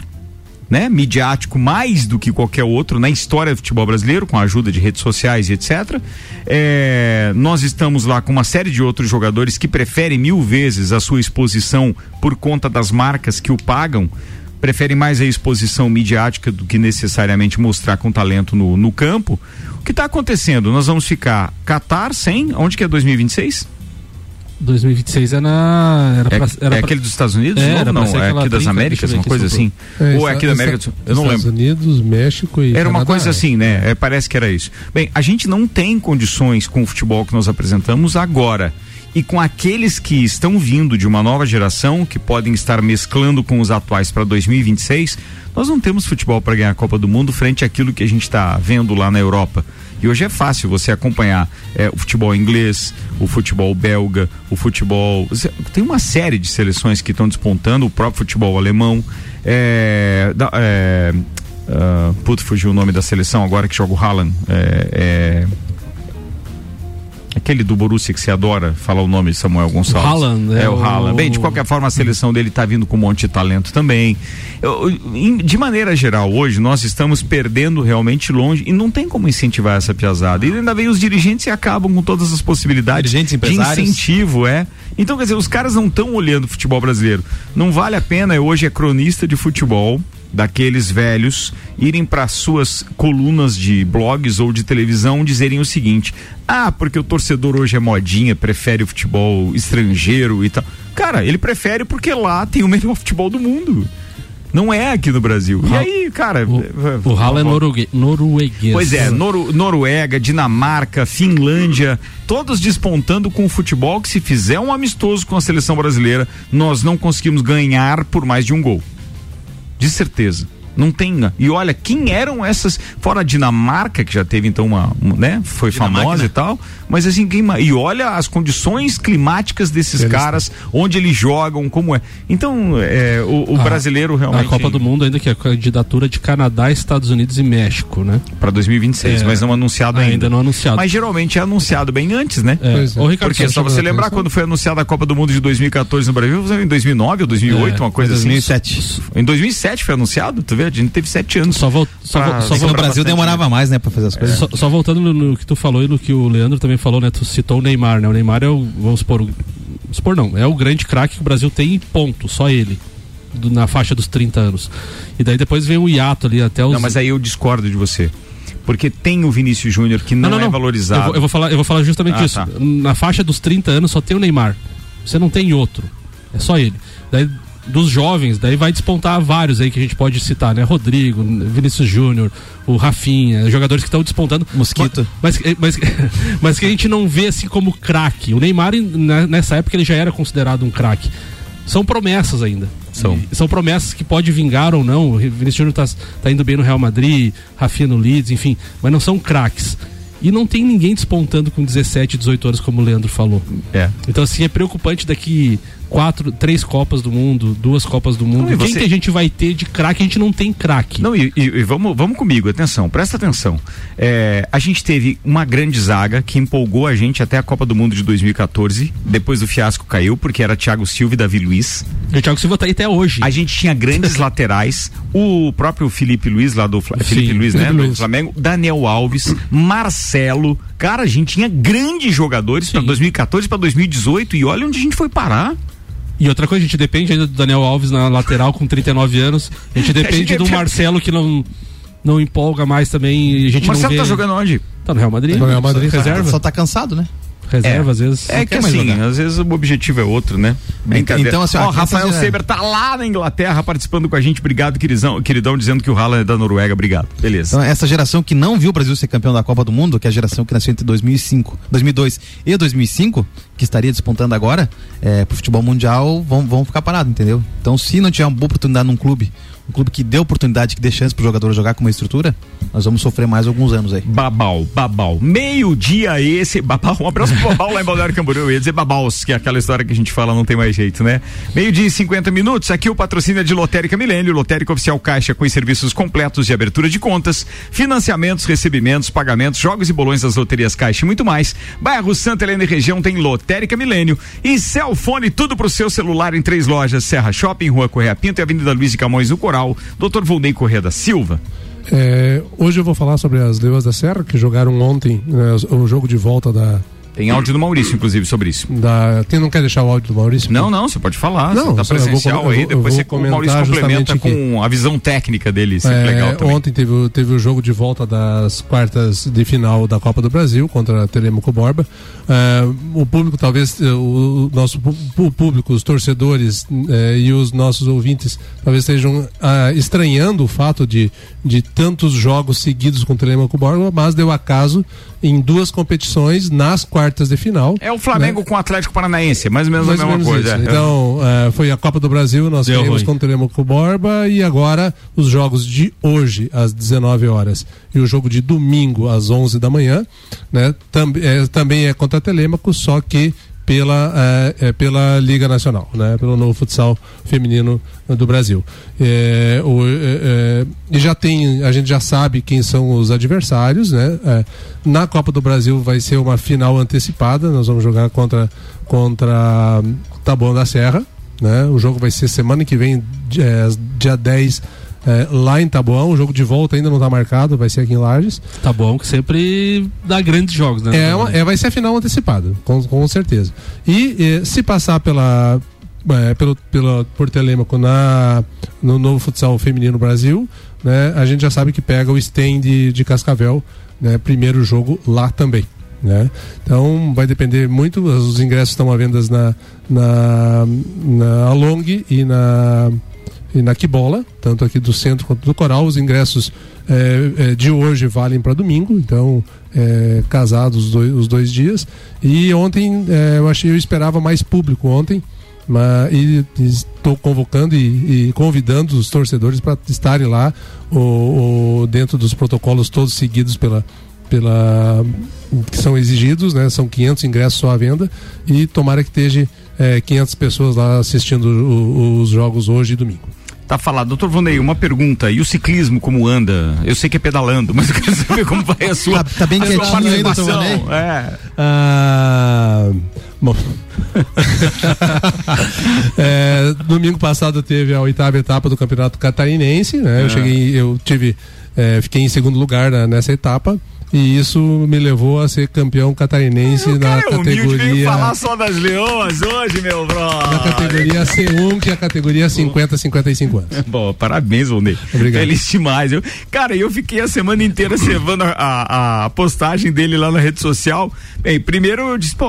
né, midiático mais do que qualquer outro na história do futebol brasileiro, com a ajuda de redes sociais e etc. É, nós estamos lá com uma série de outros jogadores que preferem mil vezes a sua exposição por conta das marcas que o pagam. Preferem mais a exposição midiática do que necessariamente mostrar com talento no, no campo. O que está acontecendo? Nós vamos ficar Qatar sem. Onde que é 2026? 2026 é na. Era É, pra, era é aquele dos Estados Unidos? É, era não, ser é aqui das 30, Américas, uma coisa assim. tô- Ou é aqui da América do Sul? Eu não Estados lembro. Unidos, México e Era uma Canadá. coisa assim, né? É, parece que era isso. Bem, a gente não tem condições com o futebol que nós apresentamos agora. E com aqueles que estão vindo de uma nova geração, que podem estar mesclando com os atuais para 2026, nós não temos futebol para ganhar a Copa do Mundo frente àquilo que a gente está vendo lá na Europa. E hoje é fácil você acompanhar é, o futebol inglês, o futebol belga, o futebol. Tem uma série de seleções que estão despontando, o próprio futebol alemão. É, é, ah, puto, fugiu o nome da seleção agora que joga o Haaland. É, é, aquele do Borussia que você adora falar o nome de Samuel Gonçalves. O Haaland, é, é o o- Haaland. Bem, de qualquer forma, a seleção dele tá vindo com um monte de talento também. Eu- em- de maneira geral, hoje, nós estamos perdendo realmente longe e não tem como incentivar essa piazada. E ainda vem os dirigentes e acabam com todas as possibilidades Dirigentes, de empresários. incentivo, é. Então, quer dizer, os caras não estão olhando o futebol brasileiro. Não vale a pena, eu hoje é cronista de futebol, daqueles velhos, irem para suas colunas de blogs ou de televisão dizerem o seguinte: ah, porque o torcedor hoje é modinha, prefere o futebol estrangeiro e tal. Cara, ele prefere porque lá tem o melhor futebol do mundo. Não é aqui no Brasil. E aí, cara. O Haaland é norugue- norueguês. Pois é, Noru- Noruega, Dinamarca, Finlândia, todos despontando com o futebol que se fizer um amistoso com a seleção brasileira, nós não conseguimos ganhar por mais de um gol. De certeza. Não tem. E olha, quem eram essas. Fora a Dinamarca, que já teve então uma. uma, né? Foi famosa e tal. Mas assim, quem, e olha as condições climáticas desses Eles- caras, onde eles jogam, como é. Então, é, o, o A- brasileiro realmente. A Copa do Mundo ainda que é a candidatura de Canadá, Estados Unidos e México, né? Para 2026, É, mas não anunciado ainda. Ainda não anunciado. Mas geralmente é anunciado bem antes, né? É. Pois é. Ô, Ricardo, Porque só só você lembrar atenção. quando foi anunciada a Copa do Mundo de 2014 no Brasil, em 2009 ou 2008, É, uma coisa foi assim. 2007. Em 2007 foi anunciado, tu vê? A gente teve sete anos. Só, vol só, pra- só É no Brasil demorava mais, né, pra fazer as coisas. Só, só voltando no, no que tu falou e no que o Leandro também falou, né? Tu citou o Neymar, né? O Neymar é o, vamos supor, o, supor não, é o grande craque que o Brasil tem e ponto, só ele. do- na faixa dos 30 anos. E daí depois vem o hiato ali até os. Não, mas aí eu discordo de você. Porque tem o Vinícius Júnior que não, é valorizado. Eu vou, eu vou falar, eu vou falar justamente Ah, isso. tá. Na faixa dos 30 anos só tem o Neymar. Você não tem outro. É só ele. Daí dos jovens, daí vai despontar vários aí que a gente pode citar, né? Rodrigo, Vinícius Júnior, o Rafinha, jogadores que estão despontando. Mosquito. Mas, mas, mas que a gente não vê assim como craque. O Neymar, na- nessa época, ele já era considerado um craque. São promessas ainda. São. E São promessas que pode vingar ou não. O Vinícius Júnior tá, tá indo bem no Real Madrid, Rafinha no Leeds, enfim. Mas não são craques. E não tem ninguém despontando com 17, 18 anos, como o Leandro falou. É. Então, assim, é preocupante daqui quatro, três Copas do Mundo, duas Copas do Mundo. Não, e Quem você- que a gente vai ter de craque? A gente não tem craque. Não, e, e- e vamos, vamos comigo, atenção, presta atenção. É, a gente teve uma grande zaga que empolgou a gente até a Copa do Mundo de 2014. Depois o fiasco caiu, porque era Thiago Silva e Davi Luiz. O Thiago Silva tá aí até hoje. A gente tinha grandes laterais. O próprio Felipe Luiz, lá do Fla- Sim, Felipe Luiz, né? Felipe Do Luiz. Flamengo. Daniel Alves, Marcelo. Cara, a gente tinha grandes jogadores para 2014 para 2018 e olha onde a gente foi parar. E outra coisa, a gente depende ainda do Daniel Alves na lateral com 39 anos. A gente depende gente do depende- Marcelo que não, não empolga mais também. A gente O Marcelo não vê... tá jogando onde? Tá no Real Madrid. No Real Madrid. Reserva. Só tá cansado, né? Reserva, às vezes. É que assim, jogar. às vezes o objetivo é outro, né? Brincadeira. então, assim, ó, ó, Rafael essas- Seber tá lá na Inglaterra participando com a gente. Obrigado, queridão, queridão dizendo que o Haaland é da Noruega. Obrigado. Beleza. Então, essa geração que não viu o Brasil ser campeão da Copa do Mundo, que é a geração que nasceu entre 2005, 2002 e 2005, que estaria despontando agora, é, pro futebol mundial, vão, vão ficar parados, entendeu? Então, se não tiver uma boa oportunidade num clube, um clube que dê oportunidade, que dê chance pro jogador jogar com uma estrutura, nós vamos sofrer mais alguns anos aí. Babal, babal. Meio-dia esse. Babal, um abraço pro Babal lá em Balneário Camboriú. Eu ia dizer babaus, que é aquela história que a gente fala, não tem mais jeito, né? Meio-dia e 50 minutos. Aqui o patrocínio é de Lotérica Milênio, Lotérica Oficial Caixa, com os serviços completos de abertura de contas, financiamentos, recebimentos, pagamentos, jogos e bolões das loterias Caixa e muito mais. Bairro Santa Helena e região tem Lotérica Milênio e Celfone, tudo pro seu celular em três lojas: Serra Shopping, Rua Correia Pinto e Avenida Luiz de Camões no Coral. Dr. Volney Corrêa da Silva. É, hoje eu vou falar sobre as Leoas da Serra, que jogaram ontem né, o jogo de volta da. Tem áudio do Maurício, inclusive, sobre isso. da quem não quer deixar o áudio do Maurício? Não, não, você pode falar. Não, tá vou presencial aí, vou- eu depois você, o Maurício complementa justamente com a visão técnica dele, sempre É, legal também. Ontem teve, o- teve o jogo de volta das quartas de final da Copa do Brasil contra a Telemaco Borba. É, o público, talvez, eh, o, nosso o público, os torcedores e os nossos ouvintes, talvez estejam ah, estranhando o fato de, de tantos jogos seguidos com o Telemaco Borba, mas deu acaso em duas competições nas quartas de final. É o Flamengo com o Atlético Paranaense, mais ou menos Mais a mesma menos coisa. isso. é. Então, eh, foi a Copa do Brasil, nós Deu ruim. contra o Telemaco Borba e agora os jogos de hoje, às 19 horas, e o jogo de domingo, às 11 da manhã, né? Tam, eh, também é contra Telemaco, só que pela, eh, pela Liga Nacional, né? Pelo novo futsal feminino do Brasil. Eh, o, eh, e já tem, a gente já sabe quem são os adversários, né? Na Copa do Brasil vai ser uma final antecipada, nós vamos jogar contra, contra Taboão da Serra, né? O jogo vai ser semana que vem, di- dia 10, eh, lá em Taboão. O jogo de volta ainda não está marcado, vai ser aqui em Lages. Tá bom que sempre dá grandes jogos, né? É, uma- é, vai ser a final antecipada, com, com certeza. E eh, se passar pela, eh, pelo, pela, por Telêmaco na, no novo futsal feminino Brasil, né, a gente já sabe que pega o stand de, de Cascavel, né, primeiro jogo lá também. Né? Então vai depender muito, os ingressos estão à venda na, na, na Along e na e na Quibola, tanto aqui do centro quanto do Coral. Os ingressos eh, de hoje valem para domingo, então eh, casados os dois, os dois dias. E ontem eh, eu achei eu esperava mais público ontem. Mas, e estou convocando e, e convidando os torcedores para estarem lá o, o- dentro dos protocolos todos seguidos pela, pela que são exigidos, né? São 500 ingressos só à venda e tomara que esteja eh, 500 pessoas lá assistindo o- os jogos hoje e domingo. Tá falado. Doutor Vonei, uma pergunta. E o ciclismo, como anda? Eu sei que é pedalando, mas eu quero saber como vai a sua, Tá- tá bem quietinho aí, doutor. Vonei? É. Ah, bom, É, domingo passado teve a oitava etapa do Campeonato Catarinense, né? Eu É. cheguei, eu tive, é, fiquei em segundo lugar na- nessa etapa. E isso me levou a ser campeão catarinense na humilde veio categoria falar só das leoas hoje, meu brother. na categoria C1, que é a categoria 50 55 anos. Bom, parabéns, Valnei. Obrigado. Feliz demais. Eu, cara, eu fiquei a semana inteira cevando a, a, a postagem dele lá na rede social. Bem, primeiro eu disse, pô,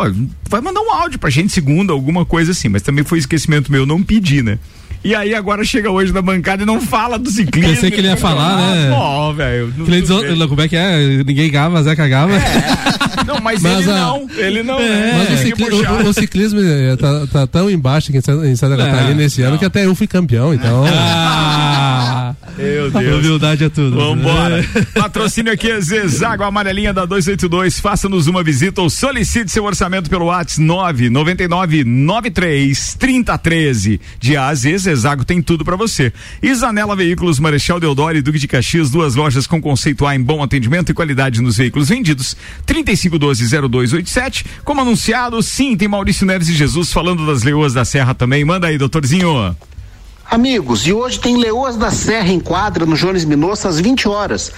vai mandar um áudio pra gente segunda, alguma coisa assim, mas também foi esquecimento meu, não pedi, né? E aí agora chega hoje na bancada e não fala do ciclismo. Pensei que ele ia falar, né? Ó, velho. Como é que é? Ninguém gava, Zé cagava. Não, mas, Mas ele a- não. Ele não. Mas né? o, Tem que cicli- o- o ciclismo eh, tá, tá tão embaixo aqui em Santa, É, Catarina esse ano que até eu fui campeão, então. Ah, Meu Deus. humildade é tudo. Vambora. Patrocínio aqui é Zezago, amarelinha da 282. Faça-nos uma visita ou solicite seu orçamento pelo WhatsApp 999 93 3013. De A a Z, Zezago tem tudo pra você. Zanela Veículos, Marechal Deodoro e Duque de Caxias, duas lojas com conceito A em bom atendimento e qualidade nos veículos vendidos. 3512-0287. Como anunciado, sim, tem Maurício Neres e Jesus falando das leoas da Serra também. Manda aí, doutorzinho. Amigos, e hoje tem Leoas da Serra em quadra no Jones Minosso às 20 horas.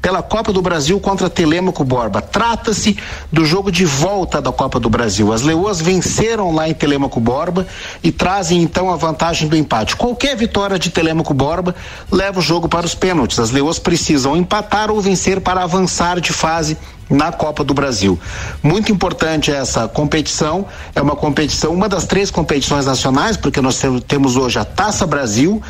Pela Copa do Brasil contra Telêmaco Borba. Trata-se do jogo de volta da Copa do Brasil. As Leoas venceram lá em Telêmaco Borba e trazem então a vantagem do empate. Qualquer vitória de Telêmaco Borba leva o jogo para os pênaltis. As Leoas precisam empatar ou vencer para avançar de fase na Copa do Brasil. Muito importante essa competição, é uma competição, uma das três competições nacionais, porque nós tem- temos hoje a Taça Brasil,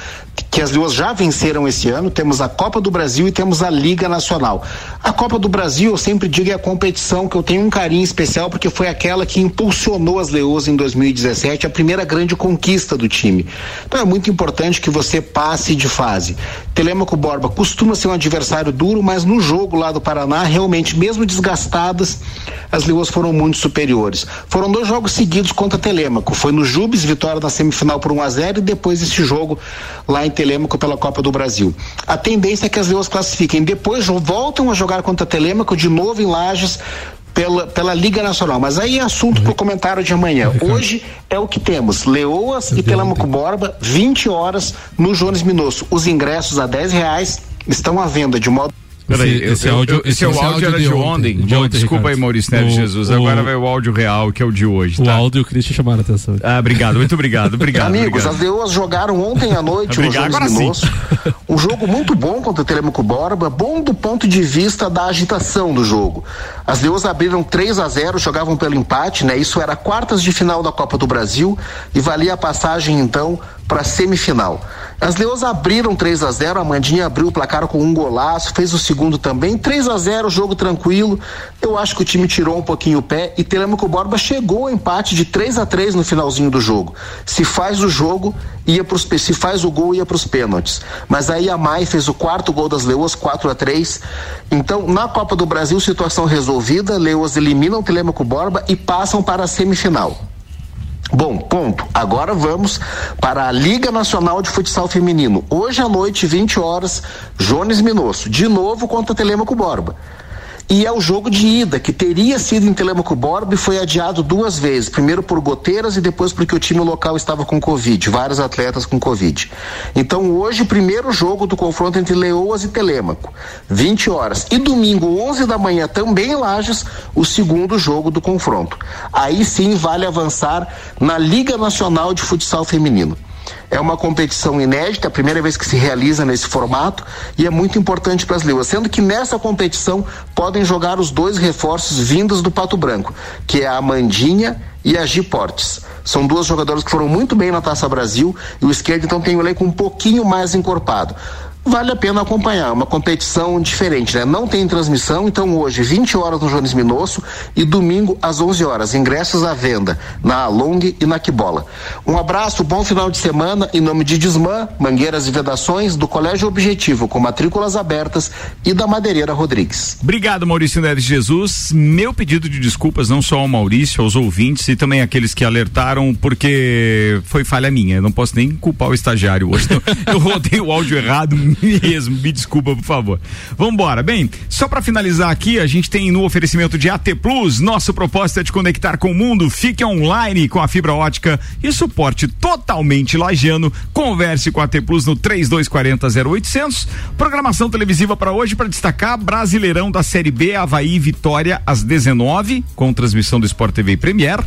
que as duas já venceram esse ano, temos a Copa do Brasil e temos a Liga Nacional. A Copa do Brasil, eu sempre digo, é a competição que eu tenho um carinho especial, porque foi aquela que impulsionou as Leoas em 2017, a primeira grande conquista do time. Então é muito importante que você passe de fase. Telêmaco Borba costuma ser um adversário duro, mas no jogo lá do Paraná, realmente, mesmo desgastadas, as Leoas foram muito superiores. Foram dois jogos seguidos contra Telêmaco. Foi no Jubes, vitória na semifinal por 1 a 0 e depois esse jogo lá em Telêmaco pela Copa do Brasil. A tendência é que as Leoas classifiquem. Depois voltam a jogar contra Telêmaco de novo em Lages. Pela, pela Liga Nacional, mas aí é assunto para o comentário de amanhã. Hoje é o que temos: Leoas e Telêmaco Borba, 20 horas no Jones Minosso. Os ingressos a 10 reais estão à venda de modo. Peraí, Esse- esse eu- áudio- eu- esse seu áudio áudio era de de ontem, ontem. de Bom, ontem, desculpa Ricardo. aí, Maurício Neves O- Jesus. o- Agora vai o áudio real, que é o de hoje. O Tá? Aldo e o Christian chamaram a atenção. Ah, obrigado, muito obrigado, obrigado. Amigos, obrigado. as Leoas jogaram ontem à noite no Obrigado, Jones agora sim. Um jogo muito bom contra o Telemaco Borba, bom do ponto de vista da agitação do jogo. As Leoas abriram 3 a 0 jogavam pelo empate, né? Isso era quartas de final da Copa do Brasil e valia a passagem então para semifinal. As Leoas abriram 3 a 0 a Mandinha abriu o placar com um golaço, fez o segundo também, 3 a 0 jogo tranquilo. Eu acho que o time tirou um pouquinho o pé e Telemaco Borba chegou ao empate de 3 a 3 no finalzinho do jogo. Se faz o jogo, ia pros, se faz o gol, ia para os pênaltis. Mas aí a Mai fez o quarto gol das Leoas, 4 a 3 Então, na Copa do Brasil, situação resolvida, Leoas eliminam Telemaco Borba e passam para a semifinal. Bom, ponto. Agora vamos para a Liga Nacional de Futsal Feminino. Hoje à noite, 20 horas, Jones Minosso, de novo contra Telemaco Borba. E é o jogo de ida, que teria sido em Telemaco Borba e foi adiado duas vezes. Primeiro por goteiras e depois porque o time local estava com Covid, vários atletas com Covid. Então hoje, primeiro jogo do confronto entre Leoas e Telemaco, 20 horas. E domingo, 11 da manhã, também em Lages, o segundo jogo do confronto. Aí sim vale avançar na Liga Nacional de Futsal Feminino. É uma competição inédita, a primeira vez que se realiza nesse formato e é muito importante para as Leoas, sendo que nessa competição podem jogar os dois reforços vindos do Pato Branco, que é a Amandinha e a Gi Portes. São duas jogadoras que foram muito bem na Taça Brasil e o esquerdo então tem o elenco um pouquinho mais encorpado. Vale a pena acompanhar, uma competição diferente, né? Não tem transmissão, então hoje 20 horas no Jones Minosso e domingo às 11 horas, ingressos à venda na Along e na Quibola. Um abraço, bom final de semana em nome de Desmã, Mangueiras e Vedações, do Colégio Objetivo, com matrículas abertas e da Madeireira Rodrigues. Obrigado, Maurício Neres Jesus. Meu pedido de desculpas não só ao Maurício, aos ouvintes e também àqueles que alertaram, porque foi falha minha. Eu não posso nem culpar o estagiário hoje. Eu rodei o áudio errado mesmo. Me desculpa, por favor. Vambora. Bem, só pra finalizar aqui, a gente tem no oferecimento de AT Plus, nosso propósito é te conectar com o mundo. Fique online com a fibra ótica e suporte totalmente lagiano. Converse com a AT Plus no 3240 0800. Programação televisiva para hoje para destacar Brasileirão da Série B, Havaí Vitória às 19, com transmissão do Sport TV Premier.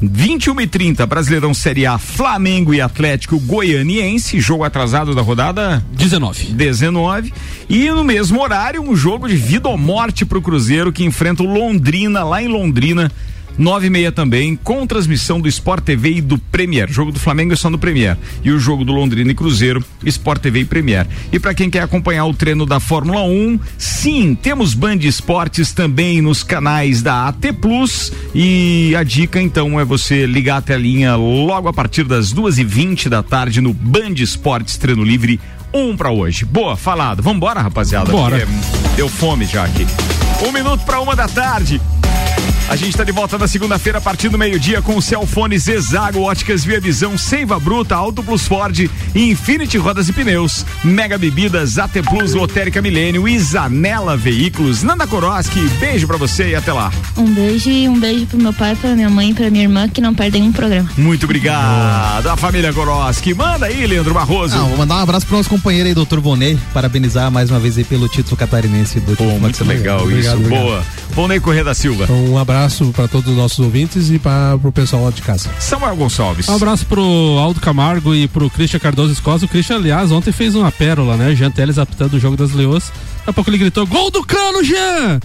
21 e 30 Brasileirão Série A, Flamengo e Atlético Goianiense, jogo atrasado da rodada 19. 19. E no mesmo horário, um jogo de vida ou morte pro Cruzeiro que enfrenta o Londrina, lá em Londrina. Nove e meia também, com transmissão do Sport TV e do Premier. Jogo do Flamengo é só no Premier. E o jogo do Londrina e Cruzeiro, Sport TV e Premier. E para quem quer acompanhar o treino da Fórmula 1, sim, temos Band Esportes também nos canais da AT Plus. E a dica então é você ligar a telinha logo a partir das duas e vinte da tarde no Band Esportes Treino Livre. Um pra hoje. Boa, falado. Vambora, rapaziada. Bora. Deu fome já aqui. Um minuto pra uma da tarde. A gente está de volta na segunda-feira a partir do meio-dia com o Celfone Zezago, Óticas Via Visão, Seiva Bruta, Auto Plus Ford, Infinity Rodas e Pneus, Mega Bebidas, AT Plus, Lotérica Milênio e Zanela Veículos. Nanda Koroski, beijo pra você e até lá. Um beijo e um beijo pro meu pai, pra minha mãe e pra minha irmã que não perdem um programa. Muito obrigado. A família Koroski. Manda aí, Leandro Barroso. Ah, vou mandar um abraço pro nosso companheiro aí, doutor Vonei, parabenizar mais uma vez aí pelo título catarinense do Pô, muito legal Obrigado, isso. obrigado. Boa. Volney Corrêa da Silva. Então, um abraço para todos os nossos ouvintes e para o pessoal lá de casa. Samuel Gonçalves. Um abraço pro Aldo Camargo e pro Christian Cardoso Escosa. O Christian, aliás, ontem fez uma pérola, né? Jean Teles apitando o jogo das Leoas. Daqui a pouco ele gritou: Gol do Cano, Jean!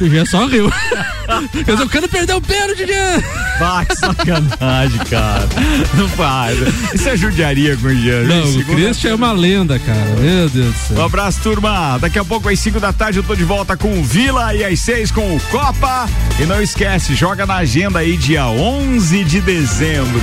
O Jean só riu. Quer dizer, o Cano perdeu o pênalti, Jean! Vai, que sacanagem, cara. Não faz. Isso é judiaria com o Jean. Não, o Christian é uma lenda, cara. Meu Deus do Um céu. abraço, turma. Daqui a pouco, às 5 da tarde, eu tô de volta com o Vila e às 6 com o Copa. E não esquece, joga na agenda aí dia 11 de dezembro.